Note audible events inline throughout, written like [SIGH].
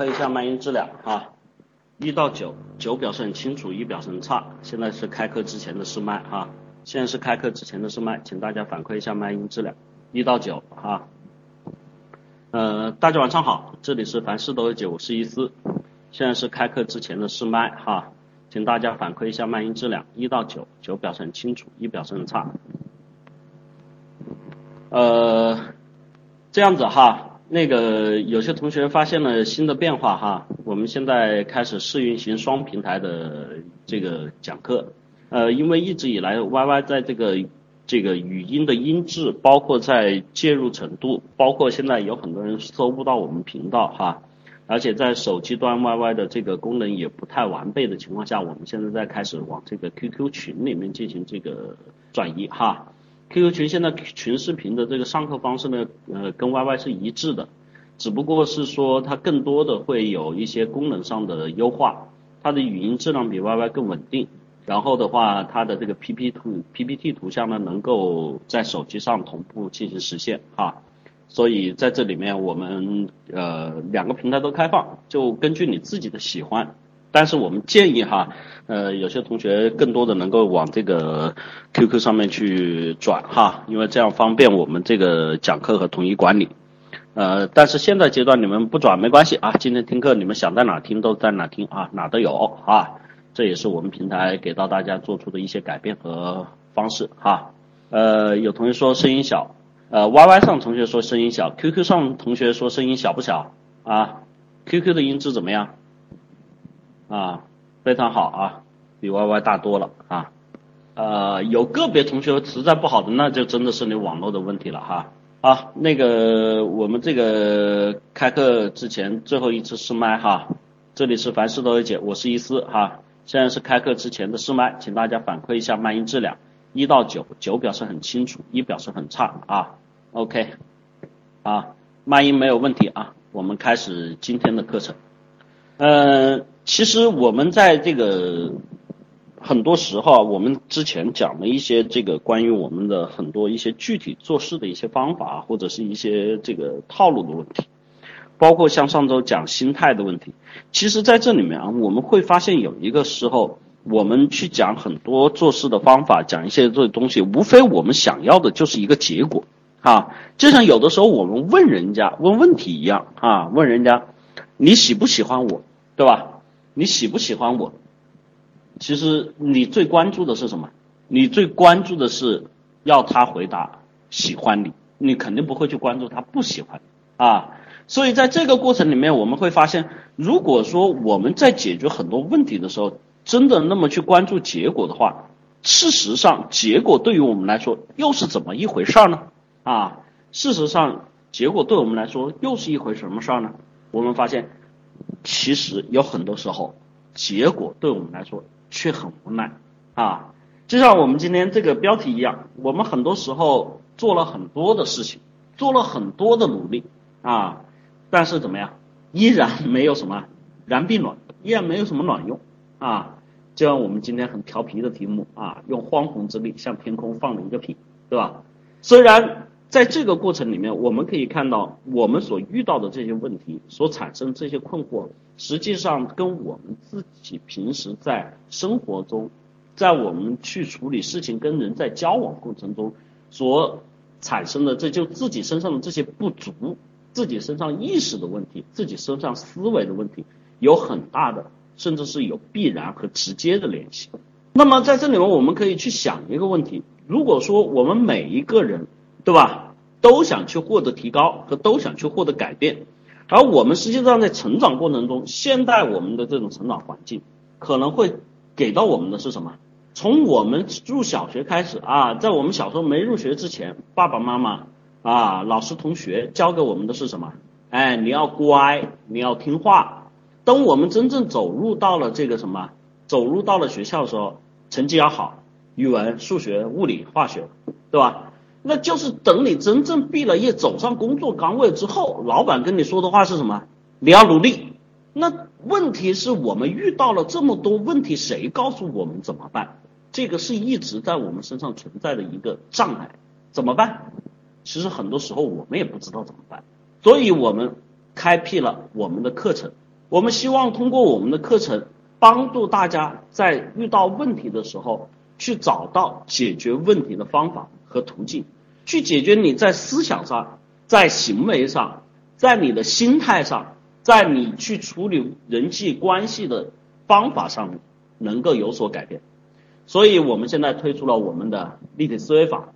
馈一下麦音质量啊，一到九，九表示很清楚，一表示很差。现在是开课之前的试麦哈，现在是开课之前的试麦，请大家反馈一下麦音质量，一到九哈。呃，大家晚上好，这里是凡事都有解，我是伊思，现在是开课之前的试麦哈，请大家反馈一下麦音质量，一到九，九表示很清楚，一表示很差。呃，这样子哈。那个有些同学发现了新的变化哈，我们现在开始试运行双平台的这个讲课，呃，因为一直以来 YY 在这个这个语音的音质，包括在介入程度，包括现在有很多人搜不到我们频道哈，而且在手机端 YY 的这个功能也不太完备的情况下，我们现在在开始往这个 QQ 群里面进行这个转移哈。QQ 群现在群视频的这个上课方式呢，呃，跟 YY 是一致的，只不过是说它更多的会有一些功能上的优化，它的语音质量比 YY 更稳定，然后的话，它的这个 PP 图 PPT 图像呢，能够在手机上同步进行实现哈，所以在这里面我们呃两个平台都开放，就根据你自己的喜欢。但是我们建议哈，呃，有些同学更多的能够往这个 QQ 上面去转哈，因为这样方便我们这个讲课和统一管理。呃，但是现在阶段你们不转没关系啊，今天听课你们想在哪听都在哪听啊，哪都有啊，这也是我们平台给到大家做出的一些改变和方式哈。呃，有同学说声音小，呃，YY 上同学说声音小，QQ 上同学说声音小不小啊？QQ 的音质怎么样？啊，非常好啊，比 YY 大多了啊，呃，有个别同学实在不好的，那就真的是你网络的问题了哈。啊，那个我们这个开课之前最后一次试麦哈，这里是凡事都有解，我是伊思哈，现在是开课之前的试麦，请大家反馈一下麦音质量，一到九，九表示很清楚，一表示很差啊，OK，啊，麦音没有问题啊，我们开始今天的课程，嗯。其实我们在这个很多时候，我们之前讲了一些这个关于我们的很多一些具体做事的一些方法，或者是一些这个套路的问题，包括像上周讲心态的问题。其实在这里面啊，我们会发现有一个时候，我们去讲很多做事的方法，讲一些这东西，无非我们想要的就是一个结果啊。就像有的时候我们问人家问问题一样啊，问人家你喜不喜欢我，对吧？你喜不喜欢我？其实你最关注的是什么？你最关注的是要他回答喜欢你，你肯定不会去关注他不喜欢啊。所以在这个过程里面，我们会发现，如果说我们在解决很多问题的时候，真的那么去关注结果的话，事实上结果对于我们来说又是怎么一回事儿呢？啊，事实上结果对我们来说又是一回什么事儿呢？我们发现。其实有很多时候，结果对我们来说却很无奈啊！就像我们今天这个标题一样，我们很多时候做了很多的事情，做了很多的努力啊，但是怎么样，依然没有什么燃并卵，依然没有什么卵用啊！就像我们今天很调皮的题目啊，用荒红之力向天空放了一个屁，对吧？虽然。在这个过程里面，我们可以看到我们所遇到的这些问题所产生这些困惑，实际上跟我们自己平时在生活中，在我们去处理事情、跟人在交往过程中所产生的，这就自己身上的这些不足，自己身上意识的问题，自己身上思维的问题，有很大的，甚至是有必然和直接的联系。那么在这里面，我们可以去想一个问题：如果说我们每一个人，对吧？都想去获得提高和都想去获得改变，而我们实际上在成长过程中，现在我们的这种成长环境可能会给到我们的是什么？从我们入小学开始啊，在我们小时候没入学之前，爸爸妈妈啊、老师、同学教给我们的是什么？哎，你要乖，你要听话。等我们真正走入到了这个什么，走入到了学校的时候，成绩要好，语文、数学、物理、化学，对吧？那就是等你真正毕了业，走上工作岗位之后，老板跟你说的话是什么？你要努力。那问题是我们遇到了这么多问题，谁告诉我们怎么办？这个是一直在我们身上存在的一个障碍，怎么办？其实很多时候我们也不知道怎么办，所以我们开辟了我们的课程，我们希望通过我们的课程，帮助大家在遇到问题的时候，去找到解决问题的方法和途径，去解决你在思想上、在行为上、在你的心态上、在你去处理人际关系的方法上能够有所改变。所以我们现在推出了我们的立体思维法，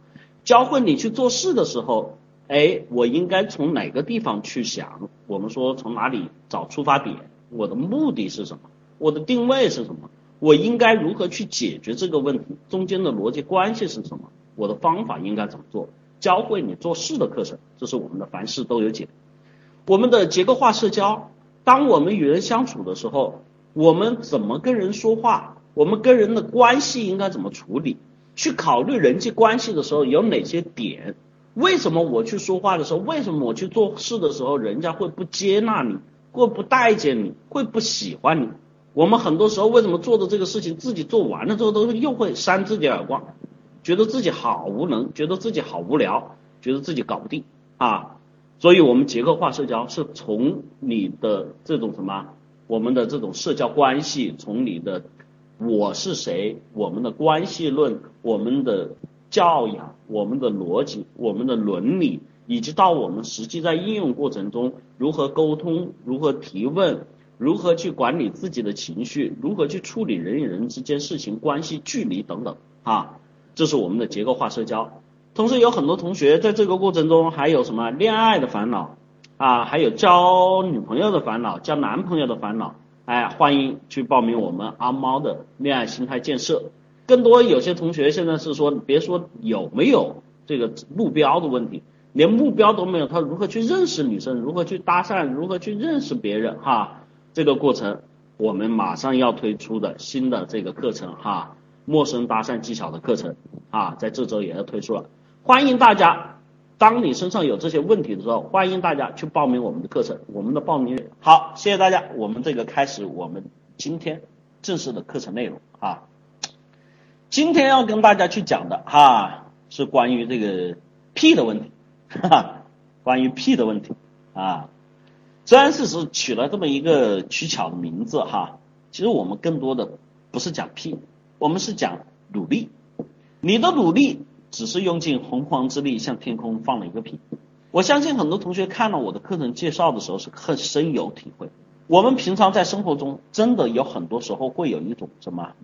教会你去做事的时候，哎，我应该从哪个地方去想？我们说从哪里找出发点？我的目的是什么？我的定位是什么？我应该如何去解决这个问题？中间的逻辑关系是什么？我的方法应该怎么做？教会你做事的课程，这是我们的凡事都有解。我们的结构化社交，当我们与人相处的时候，我们怎么跟人说话？我们跟人的关系应该怎么处理？去考虑人际关系的时候有哪些点？为什么我去说话的时候，为什么我去做事的时候，人家会不接纳你，会不待见你，会不喜欢你？我们很多时候为什么做的这个事情，自己做完了之后都又会扇自己耳光，觉得自己好无能，觉得自己好无聊，觉得自己搞不定啊？所以，我们结构化社交是从你的这种什么，我们的这种社交关系，从你的。我是谁？我们的关系论，我们的教养，我们的逻辑，我们的伦理，以及到我们实际在应用过程中如何沟通，如何提问，如何去管理自己的情绪，如何去处理人与人之间事情关系距离等等啊，这是我们的结构化社交。同时，有很多同学在这个过程中还有什么恋爱的烦恼啊，还有交女朋友的烦恼，交男朋友的烦恼。哎，欢迎去报名我们阿猫的恋爱心态建设。更多有些同学现在是说，别说有没有这个目标的问题，连目标都没有，他如何去认识女生，如何去搭讪，如何去认识别人？哈，这个过程我们马上要推出的新的这个课程哈，陌生搭讪技巧的课程啊，在这周也要推出了，欢迎大家。当你身上有这些问题的时候，欢迎大家去报名我们的课程。我们的报名好，谢谢大家。我们这个开始我们今天正式的课程内容啊。今天要跟大家去讲的哈，是关于这个 P 的问题，哈哈，关于 P 的问题啊。虽然是是取了这么一个取巧的名字哈，其实我们更多的不是讲 P，我们是讲努力。你的努力。只是用尽洪荒之力向天空放了一个屁。我相信很多同学看了我的课程介绍的时候是很深有体会。我们平常在生活中真的有很多时候会有一种什么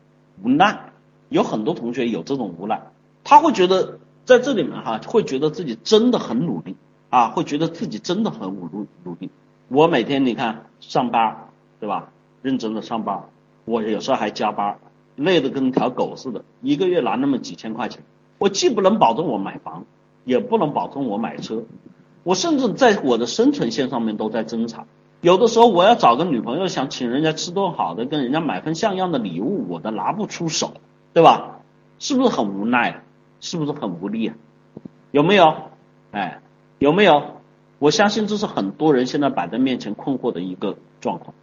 无奈，有很多同学有这种无奈，他会觉得在这里面哈，会觉得自己真的很努力啊，会觉得自己真的很努努努力。我每天你看上班对吧，认真的上班，我有时候还加班，累得跟条狗似的，一个月拿那么几千块钱。我既不能保证我买房，也不能保证我买车，我甚至在我的生存线上面都在挣扎。有的时候我要找个女朋友，想请人家吃顿好的，跟人家买份像样的礼物，我都拿不出手，对吧？是不是很无奈？是不是很无力啊？有没有？哎，有没有？我相信这是很多人现在摆在面前困惑的一个状况。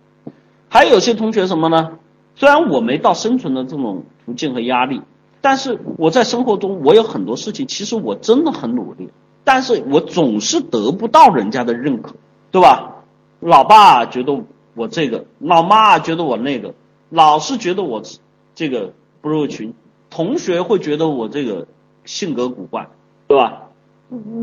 还有些同学什么呢？虽然我没到生存的这种途径和压力。但是我在生活中，我有很多事情，其实我真的很努力，但是我总是得不到人家的认可，对吧？老爸觉得我这个，老妈觉得我那个，老师觉得我这个不入群，同学会觉得我这个性格古怪，对吧？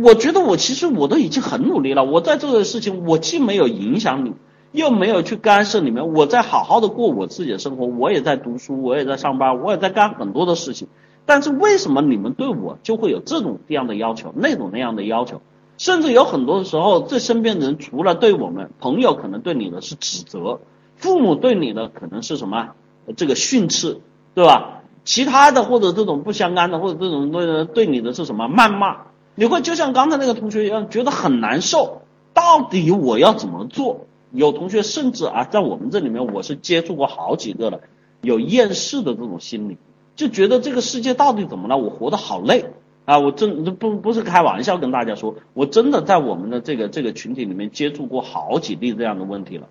我觉得我其实我都已经很努力了，我在做的事情，我既没有影响你。又没有去干涉你们，我在好好的过我自己的生活，我也在读书，我也在上班，我也在干很多的事情。但是为什么你们对我就会有这种这样的要求，那种那样的要求？甚至有很多的时候，这身边的人除了对我们朋友可能对你的是指责，父母对你的可能是什么这个训斥，对吧？其他的或者这种不相干的或者这种对对你的是什么谩骂？你会就像刚才那个同学一样，觉得很难受。到底我要怎么做？有同学甚至啊，在我们这里面，我是接触过好几个了，有厌世的这种心理，就觉得这个世界到底怎么了？我活得好累啊！我真不不是开玩笑跟大家说，我真的在我们的这个这个群体里面接触过好几例这样的问题了。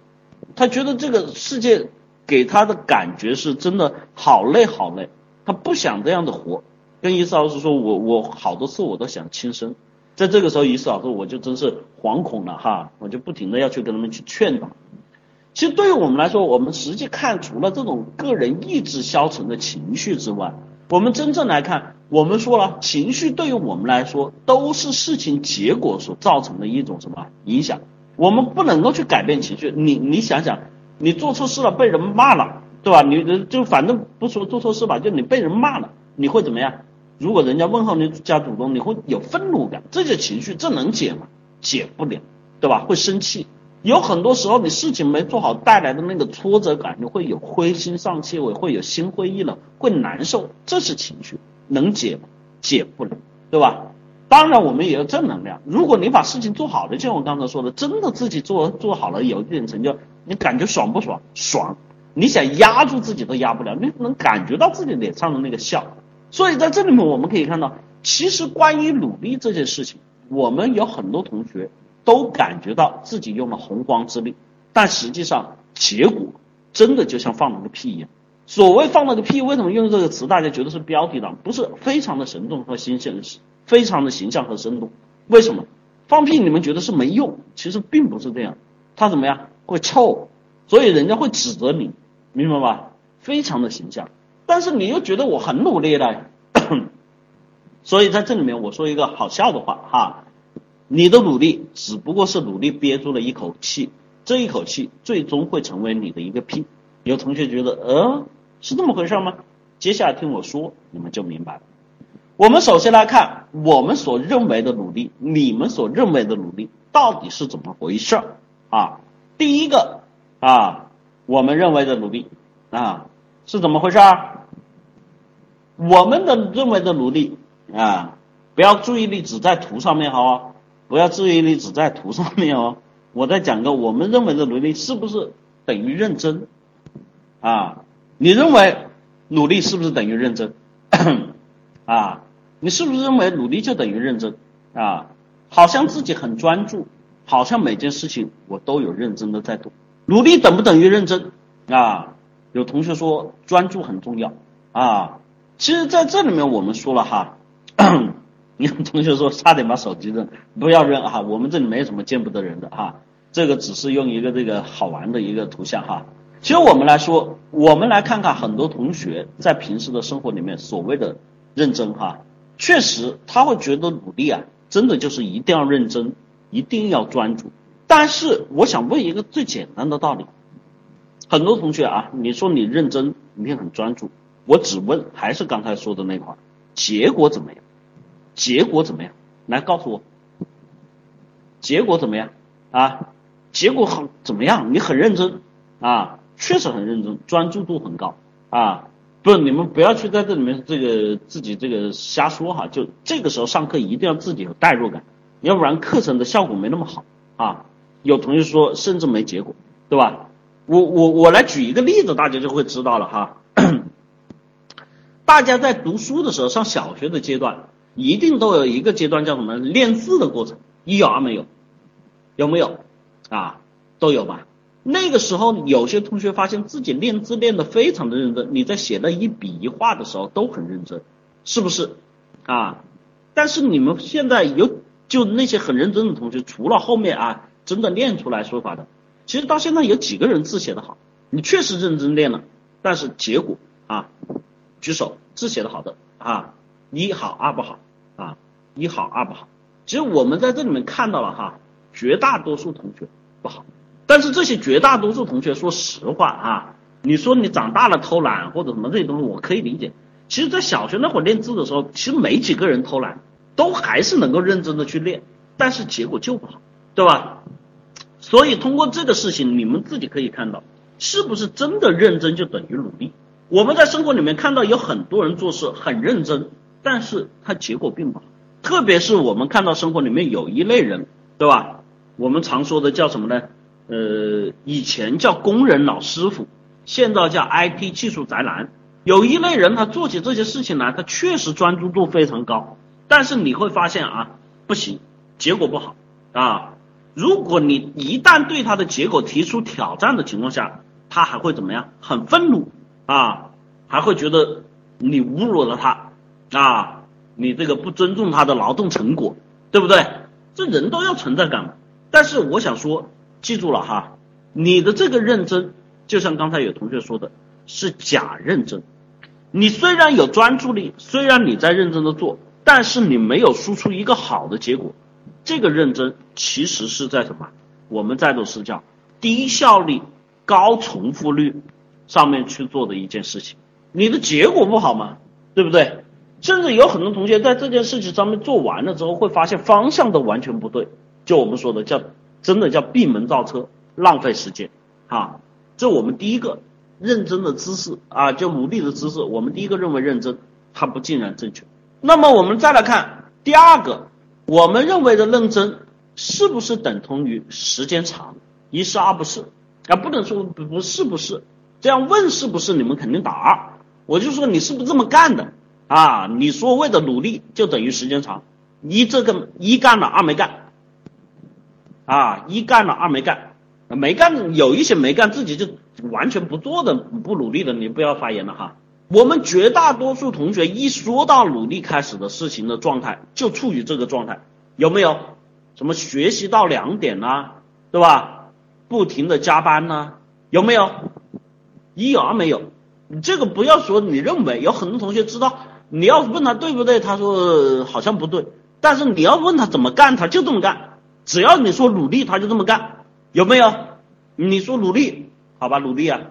他觉得这个世界给他的感觉是真的好累好累，他不想这样的活。跟伊思老师说，我我好多次我都想轻生。在这个时候，于思老师我就真是惶恐了哈，我就不停的要去跟他们去劝导。其实对于我们来说，我们实际看除了这种个人意志消沉的情绪之外，我们真正来看，我们说了，情绪对于我们来说都是事情结果所造成的一种什么影响？我们不能够去改变情绪。你你想想，你做错事了被人骂了，对吧？你就反正不说做错事吧，就你被人骂了，你会怎么样？如果人家问候你家主动，你会有愤怒感，这些情绪这能解吗？解不了，对吧？会生气。有很多时候，你事情没做好带来的那个挫折感，你会有灰心丧气，会会有心灰意冷，会难受，这是情绪，能解吗？解不了，对吧？当然，我们也有正能量。如果你把事情做好了，就像我刚才说的，真的自己做做好了，有一点成就，你感觉爽不爽？爽！你想压住自己都压不了，你能感觉到自己脸上的那个笑。所以在这里面，我们可以看到，其实关于努力这件事情，我们有很多同学。都感觉到自己用了洪荒之力，但实际上结果真的就像放了个屁一样。所谓放了个屁，为什么用这个词？大家觉得是标题党，不是非常的生动和新鲜，非常的形象和生动。为什么放屁？你们觉得是没用？其实并不是这样，它怎么样？会臭，所以人家会指责你，明白吧？非常的形象，但是你又觉得我很努力了，[COUGHS] 所以在这里面我说一个好笑的话哈。你的努力只不过是努力憋住了一口气，这一口气最终会成为你的一个屁。有同学觉得，呃，是这么回事吗？接下来听我说，你们就明白了。我们首先来看我们所认为的努力，你们所认为的努力到底是怎么回事儿啊？第一个啊，我们认为的努力啊是怎么回事儿？我们的认为的努力啊，不要注意力只在图上面，好。不要注意力只在图上面哦，我在讲个我们认为的努力是不是等于认真啊？你认为努力是不是等于认真 [COUGHS] 啊？你是不是认为努力就等于认真啊？好像自己很专注，好像每件事情我都有认真的在做。努力等不等于认真啊？有同学说专注很重要啊，其实在这里面我们说了哈。[COUGHS] 有同学说差点把手机扔，不要扔哈，我们这里没有什么见不得人的哈，这个只是用一个这个好玩的一个图像哈。其实我们来说，我们来看看很多同学在平时的生活里面所谓的认真哈，确实他会觉得努力啊，真的就是一定要认真，一定要专注。但是我想问一个最简单的道理，很多同学啊，你说你认真，你很专注，我只问还是刚才说的那块，结果怎么样？结果怎么样？来告诉我，结果怎么样？啊，结果很怎么样？你很认真啊，确实很认真，专注度很高啊。不是你们不要去在这里面这个自己这个瞎说哈，就这个时候上课一定要自己有代入感，要不然课程的效果没那么好啊。有同学说甚至没结果，对吧？我我我来举一个例子，大家就会知道了哈。[CLEARS THROAT] 大家在读书的时候，上小学的阶段。一定都有一个阶段叫什么练字的过程，有啊没有？有没有？啊，都有吧。那个时候有些同学发现自己练字练得非常的认真，你在写那一笔一画的时候都很认真，是不是？啊，但是你们现在有就那些很认真的同学，除了后面啊真的练出来说法的，其实到现在有几个人字写得好？你确实认真练了，但是结果啊，举手，字写得好的啊。一好二不好啊，一好二不好。其实我们在这里面看到了哈，绝大多数同学不好。但是这些绝大多数同学，说实话啊，你说你长大了偷懒或者什么这些东西，我可以理解。其实，在小学那会儿练字的时候，其实没几个人偷懒，都还是能够认真的去练，但是结果就不好，对吧？所以通过这个事情，你们自己可以看到，是不是真的认真就等于努力？我们在生活里面看到有很多人做事很认真。但是他结果并不好，特别是我们看到生活里面有一类人，对吧？我们常说的叫什么呢？呃，以前叫工人老师傅，现在叫 IT 技术宅男。有一类人，他做起这些事情来，他确实专注度非常高，但是你会发现啊，不行，结果不好啊。如果你一旦对他的结果提出挑战的情况下，他还会怎么样？很愤怒啊，还会觉得你侮辱了他。啊，你这个不尊重他的劳动成果，对不对？这人都要存在感嘛，但是我想说，记住了哈，你的这个认真，就像刚才有同学说的，是假认真。你虽然有专注力，虽然你在认真的做，但是你没有输出一个好的结果。这个认真其实是在什么？我们在做是叫低效率、高重复率上面去做的一件事情。你的结果不好吗？对不对？甚至有很多同学在这件事情上面做完了之后，会发现方向都完全不对。就我们说的叫真的叫闭门造车，浪费时间啊！这我们第一个认真的姿势啊，就努力的姿势，我们第一个认为认真，它不尽然正确。那么我们再来看第二个，我们认为的认真是不是等同于时间长？一是二不是啊，不能说不是不是，这样问是不是你们肯定打二，我就说你是不是这么干的啊？你所谓的努力就等于时间长，一这个一干了，二没干。啊，一干了，二没干，没干有一些没干，自己就完全不做的，不努力的，你不要发言了哈。我们绝大多数同学一说到努力开始的事情的状态，就处于这个状态，有没有？什么学习到两点呐，对吧？不停的加班呐，有没有？一而没有？你这个不要说你认为，有很多同学知道，你要问他对不对，他说好像不对，但是你要问他怎么干，他就这么干。只要你说努力，他就这么干，有没有？你说努力，好吧，努力啊，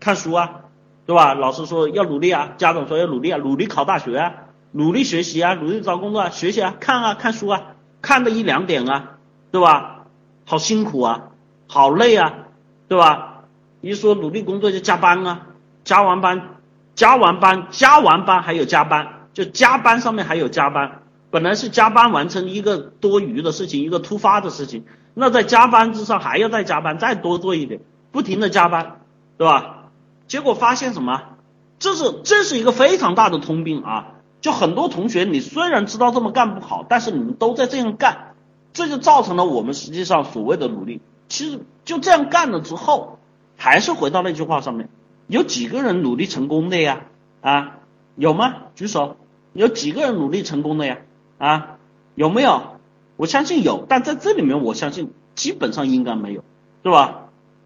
看书啊，对吧？老师说要努力啊，家长说要努力啊，努力考大学啊，努力学习啊，努力找工作啊，学习啊，看啊，看书啊，看个一两点啊，对吧？好辛苦啊，好累啊，对吧？一说努力工作就加班啊，加完班，加完班，加完班还有加班，就加班上面还有加班。本来是加班完成一个多余的事情，一个突发的事情，那在加班之上还要再加班，再多做一点，不停的加班，对吧？结果发现什么？这是这是一个非常大的通病啊！就很多同学，你虽然知道这么干不好，但是你们都在这样干，这就造成了我们实际上所谓的努力。其实就这样干了之后，还是回到那句话上面，有几个人努力成功的呀？啊，有吗？举手，有几个人努力成功的呀？啊，有没有？我相信有，但在这里面，我相信基本上应该没有，对吧？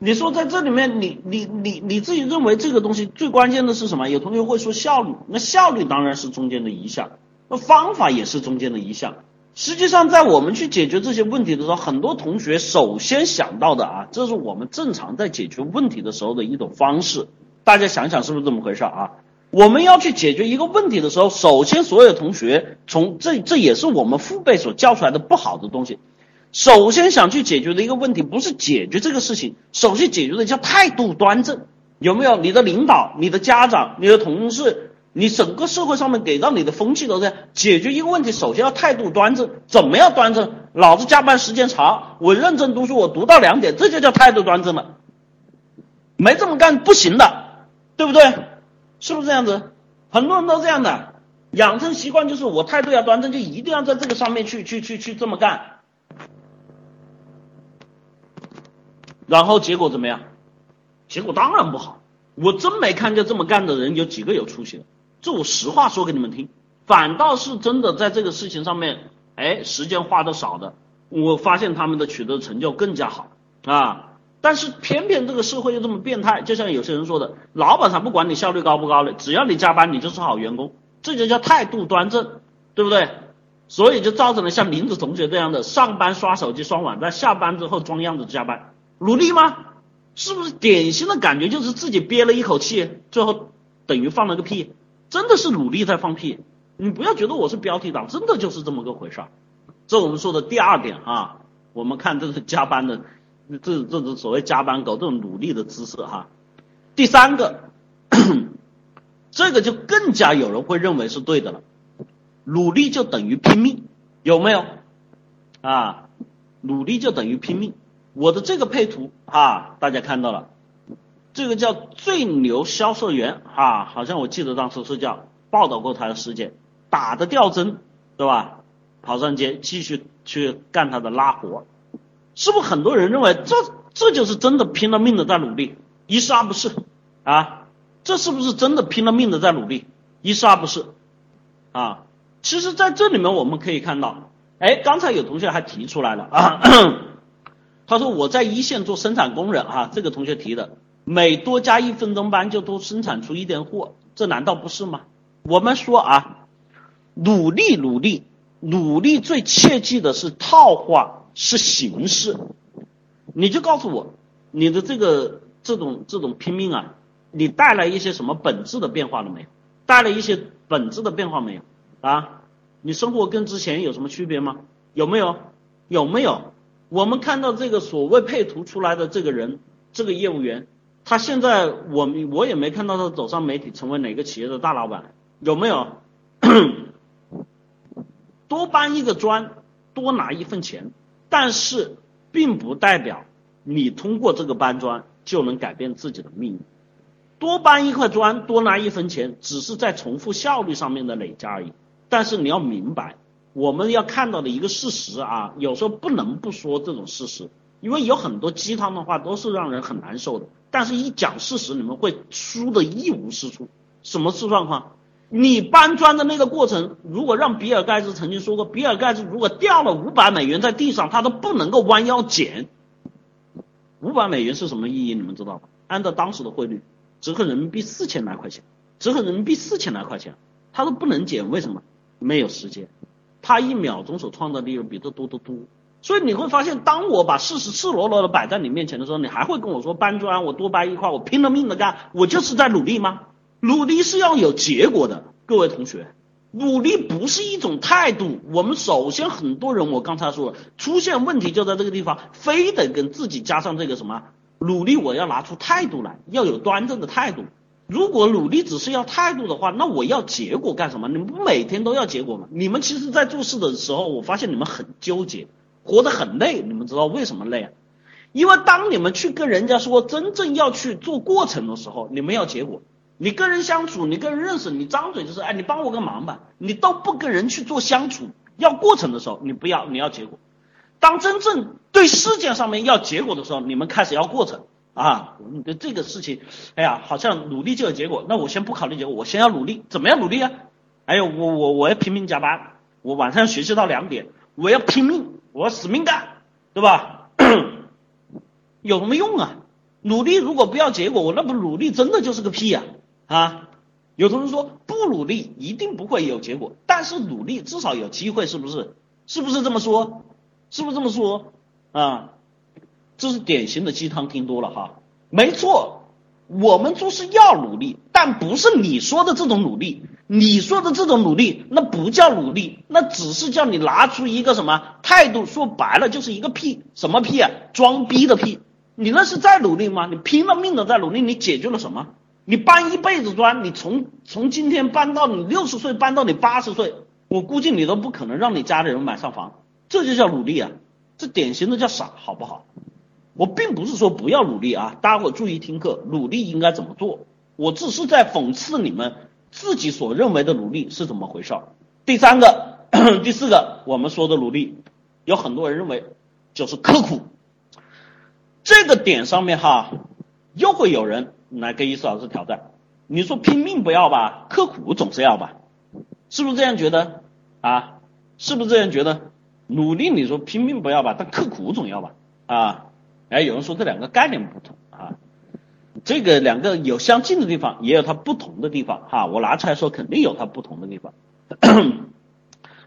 你说在这里面，你你你你自己认为这个东西最关键的是什么？有同学会说效率，那效率当然是中间的一项，那方法也是中间的一项。实际上，在我们去解决这些问题的时候，很多同学首先想到的啊，这是我们正常在解决问题的时候的一种方式。大家想想是不是这么回事啊？我们要去解决一个问题的时候，首先所有同学从这这也是我们父辈所教出来的不好的东西。首先想去解决的一个问题，不是解决这个事情，首先解决的叫态度端正。有没有？你的领导、你的家长、你的同事，你整个社会上面给到你的风气都这样解决一个问题，首先要态度端正。怎么样端正？老子加班时间长，我认真读书，我读到两点，这就叫态度端正了。没这么干不行的，对不对？是不是这样子？很多人都这样的，养成习惯就是我态度要端正，就一定要在这个上面去去去去这么干，然后结果怎么样？结果当然不好。我真没看见这么干的人有几个有出息的，这我实话说给你们听。反倒是真的在这个事情上面，哎，时间花的少的，我发现他们的取得成就更加好啊。但是偏偏这个社会又这么变态，就像有些人说的，老板才不管你效率高不高嘞，只要你加班，你就是好员工，这就叫态度端正，对不对？所以就造成了像林子同学这样的，上班刷手机刷网站，下班之后装样子加班，努力吗？是不是典型的感觉就是自己憋了一口气，最后等于放了个屁？真的是努力在放屁？你不要觉得我是标题党，真的就是这么个回事儿。这我们说的第二点啊，我们看这是加班的。这这种所谓加班狗这种努力的姿势哈，第三个，这个就更加有人会认为是对的了，努力就等于拼命，有没有？啊，努力就等于拼命。我的这个配图啊，大家看到了，这个叫最牛销售员啊，好像我记得当时是叫报道过他的事件，打的吊针，对吧？跑上街继续去干他的拉活。是不是很多人认为这这就是真的拼了命的在努力？一是二不是啊？这是不是真的拼了命的在努力？一是二不是啊？其实在这里面我们可以看到，哎，刚才有同学还提出来了啊，他说我在一线做生产工人哈，这个同学提的，每多加一分钟班就多生产出一点货，这难道不是吗？我们说啊，努力努力努力，最切记的是套话是形式，你就告诉我你的这个这种这种拼命啊，你带来一些什么本质的变化了没有？带来一些本质的变化没有？啊，你生活跟之前有什么区别吗？有没有？有没有？我们看到这个所谓配图出来的这个人，这个业务员，他现在我们我也没看到他走上媒体，成为哪个企业的大老板，有没有？[COUGHS] 多搬一个砖，多拿一份钱，但是并不代表你通过这个搬砖就能改变自己的命运。多搬一块砖，多拿一分钱，只是在重复效率上面的累加而已。但是你要明白。我们要看到的一个事实啊，有时候不能不说这种事实，因为有很多鸡汤的话都是让人很难受的。但是，一讲事实，你们会输的一无是处。什么是状况？你搬砖的那个过程，如果让比尔盖茨曾经说过，比尔盖茨如果掉了五百美元在地上，他都不能够弯腰捡。五百美元是什么意义？你们知道吗？按照当时的汇率，折合人民币四千来块钱，折合人民币四千来块钱，他都不能捡。为什么？没有时间。他一秒钟所创造的利润比这多得多，所以你会发现，当我把事实赤裸裸的摆在你面前的时候，你还会跟我说搬砖，我多搬一块，我拼了命的干，我就是在努力吗？努力是要有结果的，各位同学，努力不是一种态度。我们首先很多人，我刚才说了，出现问题就在这个地方，非得跟自己加上这个什么努力，我要拿出态度来，要有端正的态度。如果努力只是要态度的话，那我要结果干什么？你们不每天都要结果吗？你们其实，在做事的时候，我发现你们很纠结，活得很累。你们知道为什么累啊？因为当你们去跟人家说真正要去做过程的时候，你们要结果。你跟人相处，你跟人认识，你张嘴就是哎，你帮我个忙吧，你都不跟人去做相处，要过程的时候，你不要，你要结果。当真正对事件上面要结果的时候，你们开始要过程。啊，你的这个事情，哎呀，好像努力就有结果。那我先不考虑结果，我先要努力。怎么样努力啊？哎呦我我我要拼命加班，我晚上学习到两点，我要拼命，我要死命干，对吧？[CLEARS THROAT] 有什么用啊？努力如果不要结果，我那不努力真的就是个屁呀！啊，有同学说不努力一定不会有结果，但是努力至少有机会，是不是？是不是这么说？是不是这么说？啊？这是典型的鸡汤听多了哈，没错，我们做事要努力，但不是你说的这种努力。你说的这种努力，那不叫努力，那只是叫你拿出一个什么态度。说白了就是一个屁，什么屁啊？装逼的屁。你那是在努力吗？你拼了命的在努力，你解决了什么？你搬一辈子砖，你从从今天搬到你六十岁，搬到你八十岁，我估计你都不可能让你家里人买上房。这就叫努力啊，这典型的叫傻，好不好？我并不是说不要努力啊，大家伙注意听课，努力应该怎么做？我只是在讽刺你们自己所认为的努力是怎么回事。第三个、[CLEARS THROAT] 第四个，我们说的努力，有很多人认为就是刻苦。这个点上面哈，又会有人来跟伊思老师挑战。你说拼命不要吧，刻苦总是要吧？是不是这样觉得啊？是不是这样觉得？努力你说拼命不要吧，但刻苦总要吧？啊？哎，有人说这两个概念不同啊，这个两个有相近的地方，也有它不同的地方哈。我拿出来说，肯定有它不同的地方。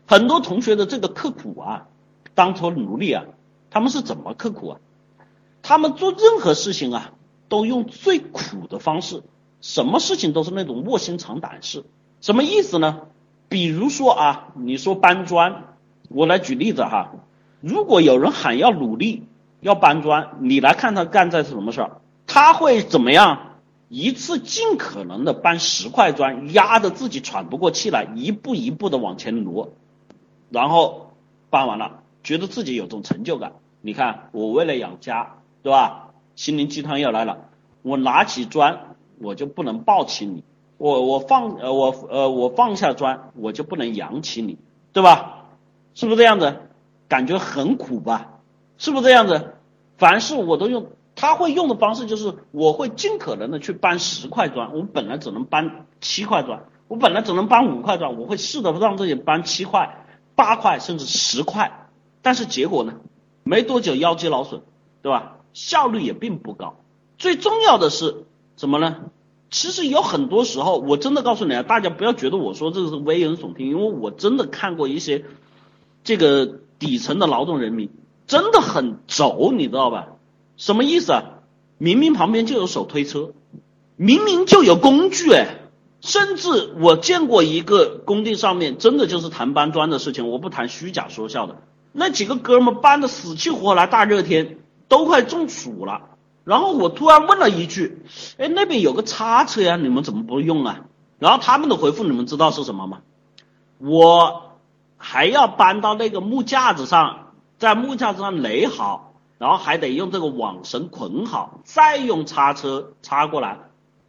很多同学的这个刻苦啊，当初努力啊，他们是怎么刻苦啊？他们做任何事情啊，都用最苦的方式，什么事情都是那种卧薪尝胆式。什么意思呢？比如说啊，你说搬砖，我来举例子哈。如果有人喊要努力。要搬砖，你来看他干在是什么事儿？他会怎么样？一次尽可能的搬十块砖，压得自己喘不过气来，一步一步的往前挪，然后搬完了，觉得自己有种成就感。你看，我为了养家，对吧？心灵鸡汤要来了，我拿起砖，我就不能抱起你；我我放呃我呃我放下砖，我就不能扬起你，对吧？是不是这样子？感觉很苦吧？是不是这样子？凡事我都用，他会用的方式就是，我会尽可能的去搬十块砖，我本来只能搬七块砖，我本来只能搬五块砖，我会试着让自己搬七块、八块甚至十块，但是结果呢，没多久腰肌劳损，对吧？效率也并不高。最重要的是什么呢？其实有很多时候，我真的告诉你啊，大家不要觉得我说这个是危言耸听，因为我真的看过一些这个底层的劳动人民，真的很轴，你知道吧？什么意思啊？明明旁边就有手推车，明明就有工具，哎，甚至我见过一个工地上面，真的就是谈搬砖的事情，我不谈虚假说笑的，那几个哥们搬的死气活来，大热天都快中暑了。然后我突然问了一句：“哎，那边有个叉车呀，你们怎么不用啊？”然后他们的回复你们知道是什么吗？我还要搬到那个木架子上，在木架子上垒好，然后还得用这个网绳捆好，再用叉车叉过来，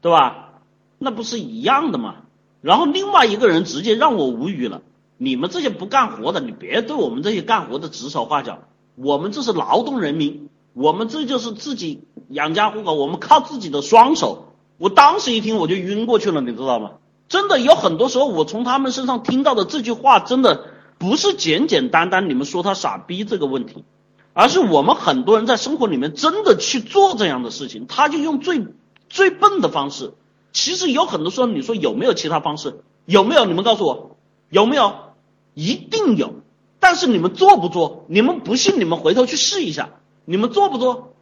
对吧？那不是一样的吗？然后另外一个人直接让我无语了：“你们这些不干活的，你别对我们这些干活的指手画脚，我们这是劳动人民。”我们这就是自己养家糊口，我们靠自己的双手。我当时一听我就晕过去了，你知道吗？真的有很多时候，我从他们身上听到的这句话，真的不是简简单单你们说他傻逼这个问题，而是我们很多人在生活里面真的去做这样的事情，他就用最最笨的方式。其实有很多时候，你说有没有其他方式？有没有？你们告诉我有没有？一定有。但是你们做不做？你们不信，你们回头去试一下。你们做不做？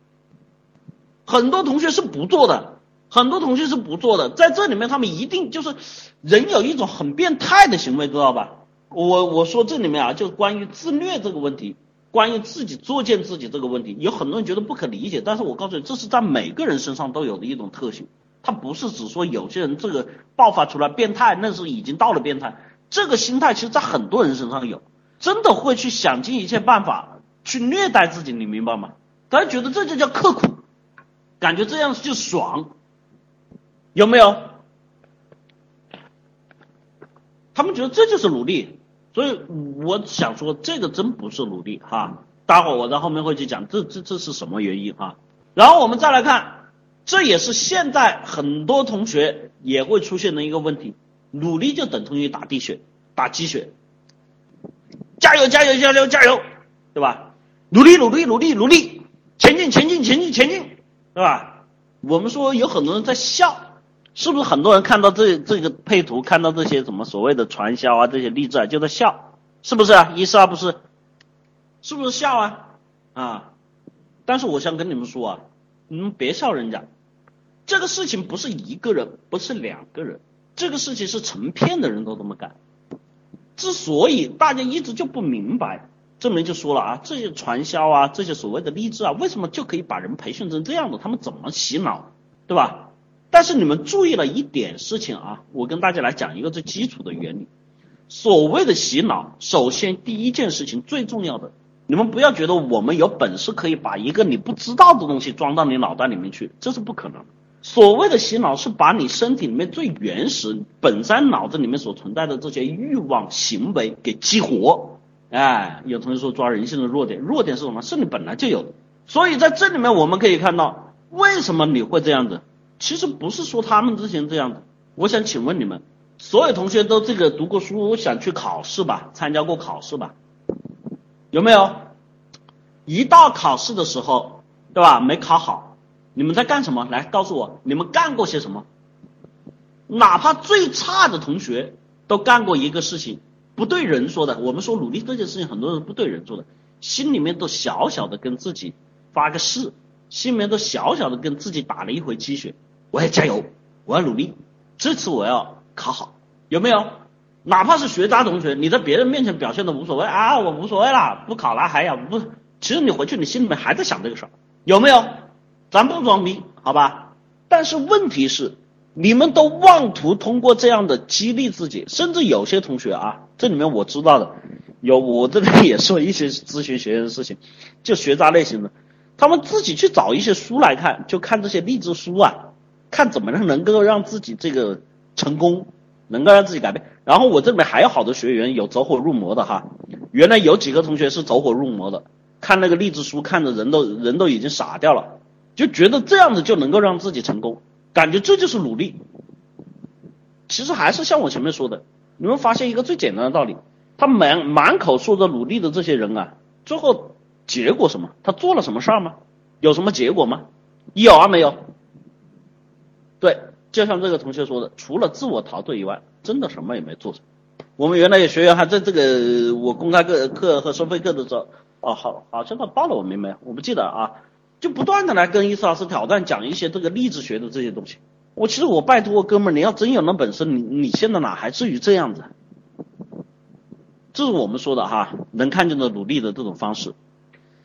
很多同学是不做的，很多同学是不做的。在这里面，他们一定就是人有一种很变态的行为，知道吧？我我说这里面啊，就关于自虐这个问题，关于自己作践自己这个问题，有很多人觉得不可理解。但是我告诉你，这是在每个人身上都有的一种特性。他不是只说有些人这个爆发出来变态，那是已经到了变态。这个心态其实在很多人身上有，真的会去想尽一切办法。去虐待自己，你明白吗？大家觉得这就叫刻苦，感觉这样就爽，有没有？他们觉得这就是努力，所以我想说，这个真不是努力哈。待会儿我在后面会去讲，这这这是什么原因哈？然后我们再来看，这也是现在很多同学也会出现的一个问题：努力就等同于打滴血、打鸡血，加油加油加油加油，对吧？努力努力努力努力，前进前进前进前进，对吧？我们说有很多人在笑，是不是很多人看到这这个配图，看到这些什么所谓的传销啊，这些励志啊，就在笑，是不是啊？一是二不是？是不是笑啊？啊！但是我想跟你们说啊，你们别笑人家，这个事情不是一个人，不是两个人，这个事情是成片的人都这么干。之所以大家一直就不明白。证明就说了啊，这些传销啊，这些所谓的励志啊，为什么就可以把人培训成这样的？他们怎么洗脑，对吧？但是你们注意了一点事情啊，我跟大家来讲一个最基础的原理。所谓的洗脑，首先第一件事情最重要的，你们不要觉得我们有本事可以把一个你不知道的东西装到你脑袋里面去，这是不可能。所谓的洗脑是把你身体里面最原始、本身脑子里面所存在的这些欲望行为给激活。哎，有同学说抓人性的弱点，弱点是什么？是你本来就有的。所以在这里面我们可以看到，为什么你会这样子？其实不是说他们之前这样的。我想请问你们，所有同学都这个读过书，想去考试吧？参加过考试吧？有没有？一到考试的时候，对吧？没考好，你们在干什么？来告诉我，你们干过些什么？哪怕最差的同学都干过一个事情。不对人说的，我们说努力这件事情，很多人不对人做的，心里面都小小的跟自己发个誓，心里面都小小的跟自己打了一回鸡血，我要加油，我要努力，这次我要考好，有没有？哪怕是学渣同学，你在别人面前表现的无所谓啊，我无所谓啦，不考了还要不，其实你回去你心里面还在想这个事儿，有没有？咱不装逼，好吧？但是问题是。你们都妄图通过这样的激励自己，甚至有些同学啊，这里面我知道的，有我这边也说一些咨询学员的事情，就学渣类型的，他们自己去找一些书来看，就看这些励志书啊，看怎么样能够让自己这个成功，能够让自己改变。然后我这里面还有好多学员有走火入魔的哈，原来有几个同学是走火入魔的，看那个励志书看的人都人都已经傻掉了，就觉得这样子就能够让自己成功。感觉这就是努力，其实还是像我前面说的，你们发现一个最简单的道理，他满满口说着努力的这些人啊，最后结果什么？他做了什么事儿吗？有什么结果吗？有啊，没有？对，就像这个同学说的，除了自我陶醉以外，真的什么也没做成。我们原来有学员还在这个我公开课课和收费课的时候，哦，好，好像他报了我名没？我不记得啊，就不断的来跟伊斯老师挑战，讲一些这个励志学的这些东西。我其实我拜托哥们，你要真有那本事，你你现在哪还至于这样子？这是我们说的哈，能看见的努力的这种方式。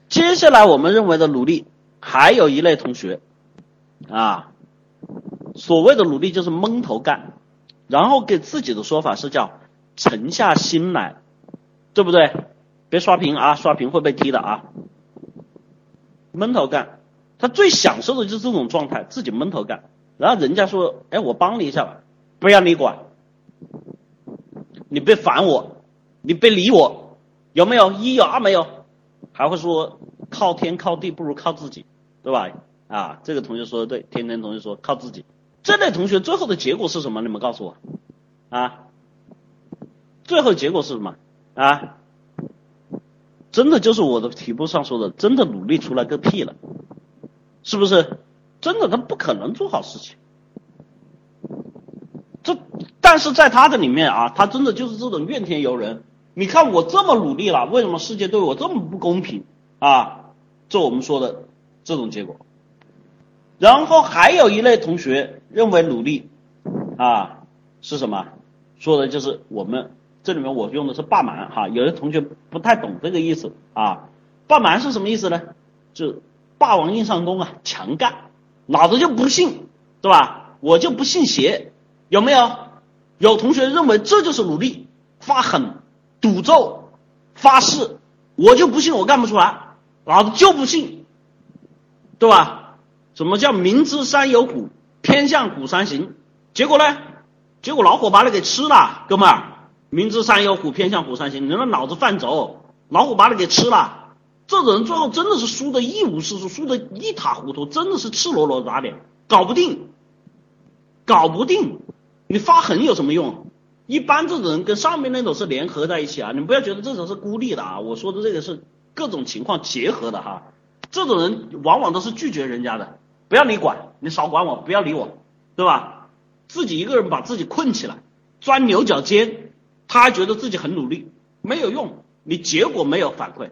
接下来我们认为的努力，还有一类同学，啊，所谓的努力就是闷头干，然后给自己的说法是叫。沉下心来，对不对？别刷屏啊，刷屏会被踢的啊。闷头干，他最享受的就是这种状态，自己闷头干。然后人家说：“哎，我帮你一下吧，不要你管，你别烦我，你别理我，有没有？一有二没有？还会说靠天靠地不如靠自己，对吧？啊，这个同学说的对，天天同学说靠自己。这类同学最后的结果是什么？你们告诉我啊。”最后结果是什么啊？真的就是我的题目上说的，真的努力出来个屁了，是不是？真的他不可能做好事情。这但是在他的里面啊，他真的就是这种怨天尤人。你看我这么努力了，为什么世界对我这么不公平啊？这我们说的这种结果。然后还有一类同学认为努力啊是什么？说的就是我们。这里面我用的是霸蛮哈，有的同学不太懂这个意思啊。霸蛮是什么意思呢？就霸王硬上弓啊，强干，老子就不信，对吧？我就不信邪，有没有？有同学认为这就是努力，发狠、赌咒、发誓，我就不信我干不出来，老子就不信，对吧？什么叫明知山有虎，偏向虎山行？结果呢？结果老虎把你给吃了，哥们儿。明知山有虎，偏向虎山行。你那脑子犯轴，老虎把你给吃了。这种人最后真的是输的一无是处，输的一塌糊涂，真的是赤裸裸打脸，搞不定，搞不定。你发狠有什么用？一般这种人跟上面那种是联合在一起啊，你不要觉得这种是孤立的啊。我说的这个是各种情况结合的哈。这种人往往都是拒绝人家的，不要你管，你少管我，不要理我，对吧？自己一个人把自己困起来，钻牛角尖。他还觉得自己很努力，没有用，你结果没有反馈。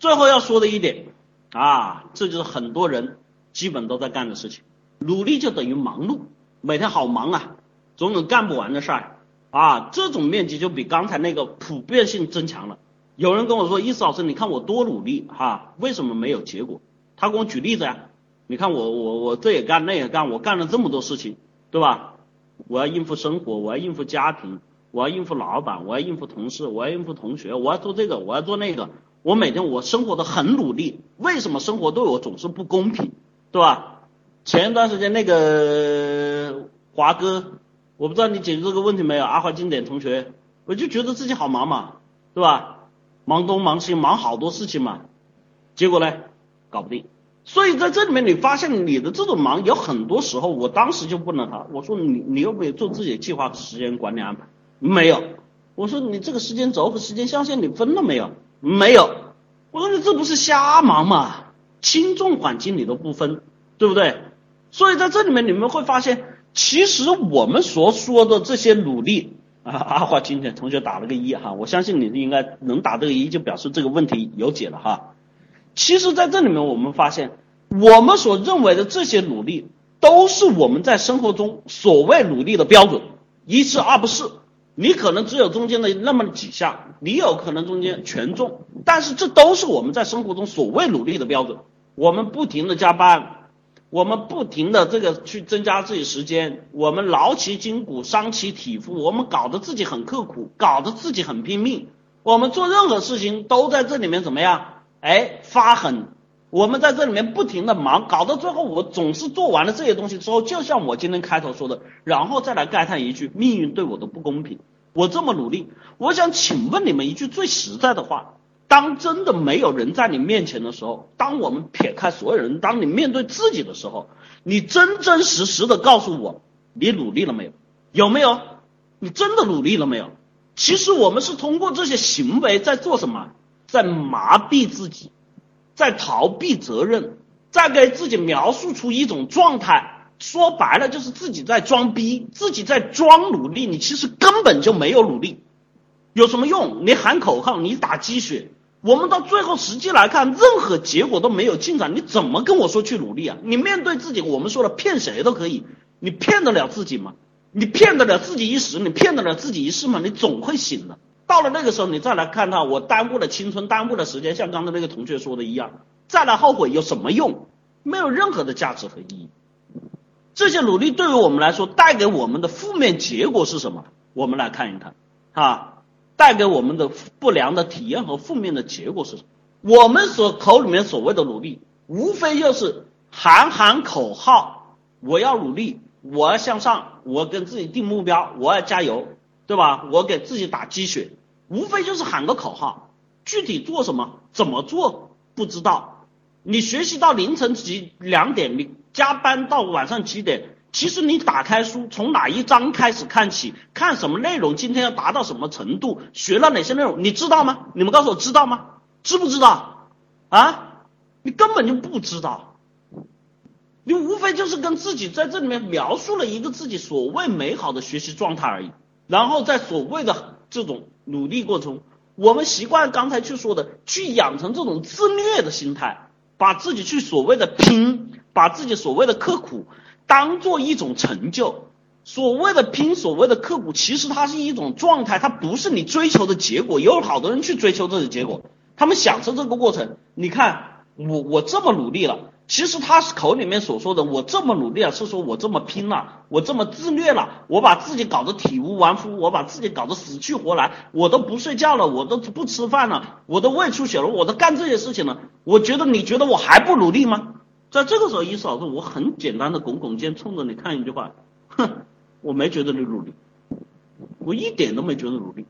最后要说的一点啊，这就是很多人基本都在干的事情，努力就等于忙碌，每天好忙啊，总有干不完的事儿啊，这种面积就比刚才那个普遍性增强了。有人跟我说，意思老师，你看我多努力哈，为什么没有结果？他给我举例子呀，你看我我我这也干那也干，我干了这么多事情，对吧？我要应付生活，我要应付家庭。我要应付老板，我要应付同事，我要应付同学，我要做这个，我要做那个。我每天我生活的很努力，为什么生活对我总是不公平，对吧？前一段时间那个华哥，我不知道你解决这个问题没有？阿华经典同学，我就觉得自己好忙嘛，对吧？忙东忙西，忙好多事情嘛，结果呢，搞不定。所以在这里面，你发现你的这种忙，有很多时候，我当时就问了他，我说你你有没有做自己的计划、时间管理安排？没有，我说你这个时间轴和时间象限你分了没有？没有，我说你这不是瞎忙吗？轻重缓急你都不分，对不对？所以在这里面你们会发现，其实我们所说的这些努力啊，阿华今天同学打了个一哈，我相信你应该能打这个一，就表示这个问题有解了哈。其实在这里面我们发现，我们所认为的这些努力，都是我们在生活中所谓努力的标准，一是二不是。你可能只有中间的那么几项，你有可能中间全中，但是这都是我们在生活中所谓努力的标准。我们不停的加班，我们不停的这个去增加自己时间，我们劳其筋骨，伤其体肤，我们搞得自己很刻苦，搞得自己很拼命。我们做任何事情都在这里面怎么样？哎，发狠。我们在这里面不停的忙，搞到最后，我总是做完了这些东西之后，就像我今天开头说的，然后再来感叹一句命运对我的不公平。我这么努力，我想请问你们一句最实在的话：当真的没有人在你面前的时候，当我们撇开所有人，当你面对自己的时候，你真真实实的告诉我，你努力了没有？有没有？你真的努力了没有？其实我们是通过这些行为在做什么？在麻痹自己。在逃避责任，在给自己描述出一种状态，说白了就是自己在装逼，自己在装努力，你其实根本就没有努力，有什么用？你喊口号，你打鸡血，我们到最后实际来看，任何结果都没有进展，你怎么跟我说去努力啊？你面对自己，我们说了，骗谁都可以，你骗得了自己吗？你骗得了自己一时，你骗得了自己一世吗？你总会醒的。到了那个时候，你再来看到我耽误了青春，耽误了时间，像刚才那个同学说的一样，再来后悔有什么用？没有任何的价值和意义。这些努力对于我们来说带给我们的负面结果是什么？我们来看一看啊，带给我们的不良的体验和负面的结果是什么？我们所口里面所谓的努力，无非就是喊喊口号，我要努力，我要向上，我给自己定目标，我要加油，对吧？我给自己打鸡血。无非就是喊个口号，具体做什么、怎么做不知道。你学习到凌晨几两点，你加班到晚上几点？其实你打开书，从哪一章开始看起，看什么内容，今天要达到什么程度，学了哪些内容，你知道吗？你们告诉我知道吗？知不知道？啊？你根本就不知道。你无非就是跟自己在这里面描述了一个自己所谓美好的学习状态而已，然后在所谓的这种。努力过程，我们习惯刚才去说的，去养成这种自虐的心态，把自己去所谓的拼，把自己所谓的刻苦当做一种成就。所谓的拼，所谓的刻苦，其实它是一种状态，它不是你追求的结果。也有好多人去追求这个结果，他们享受这个过程。你看，我我这么努力了。其实他口里面所说的，我这么努力啊，是说我这么拼了，我这么自虐了，我把自己搞得体无完肤，我把自己搞得死去活来，我都不睡觉了，我都不吃饭了，我都胃出血了，我都干这些事情了。我觉得你觉得我还不努力吗？在这个时候，一嫂子，我很简单的拱拱肩，冲着你看一句话，哼，我没觉得你努力，我一点都没觉得努力，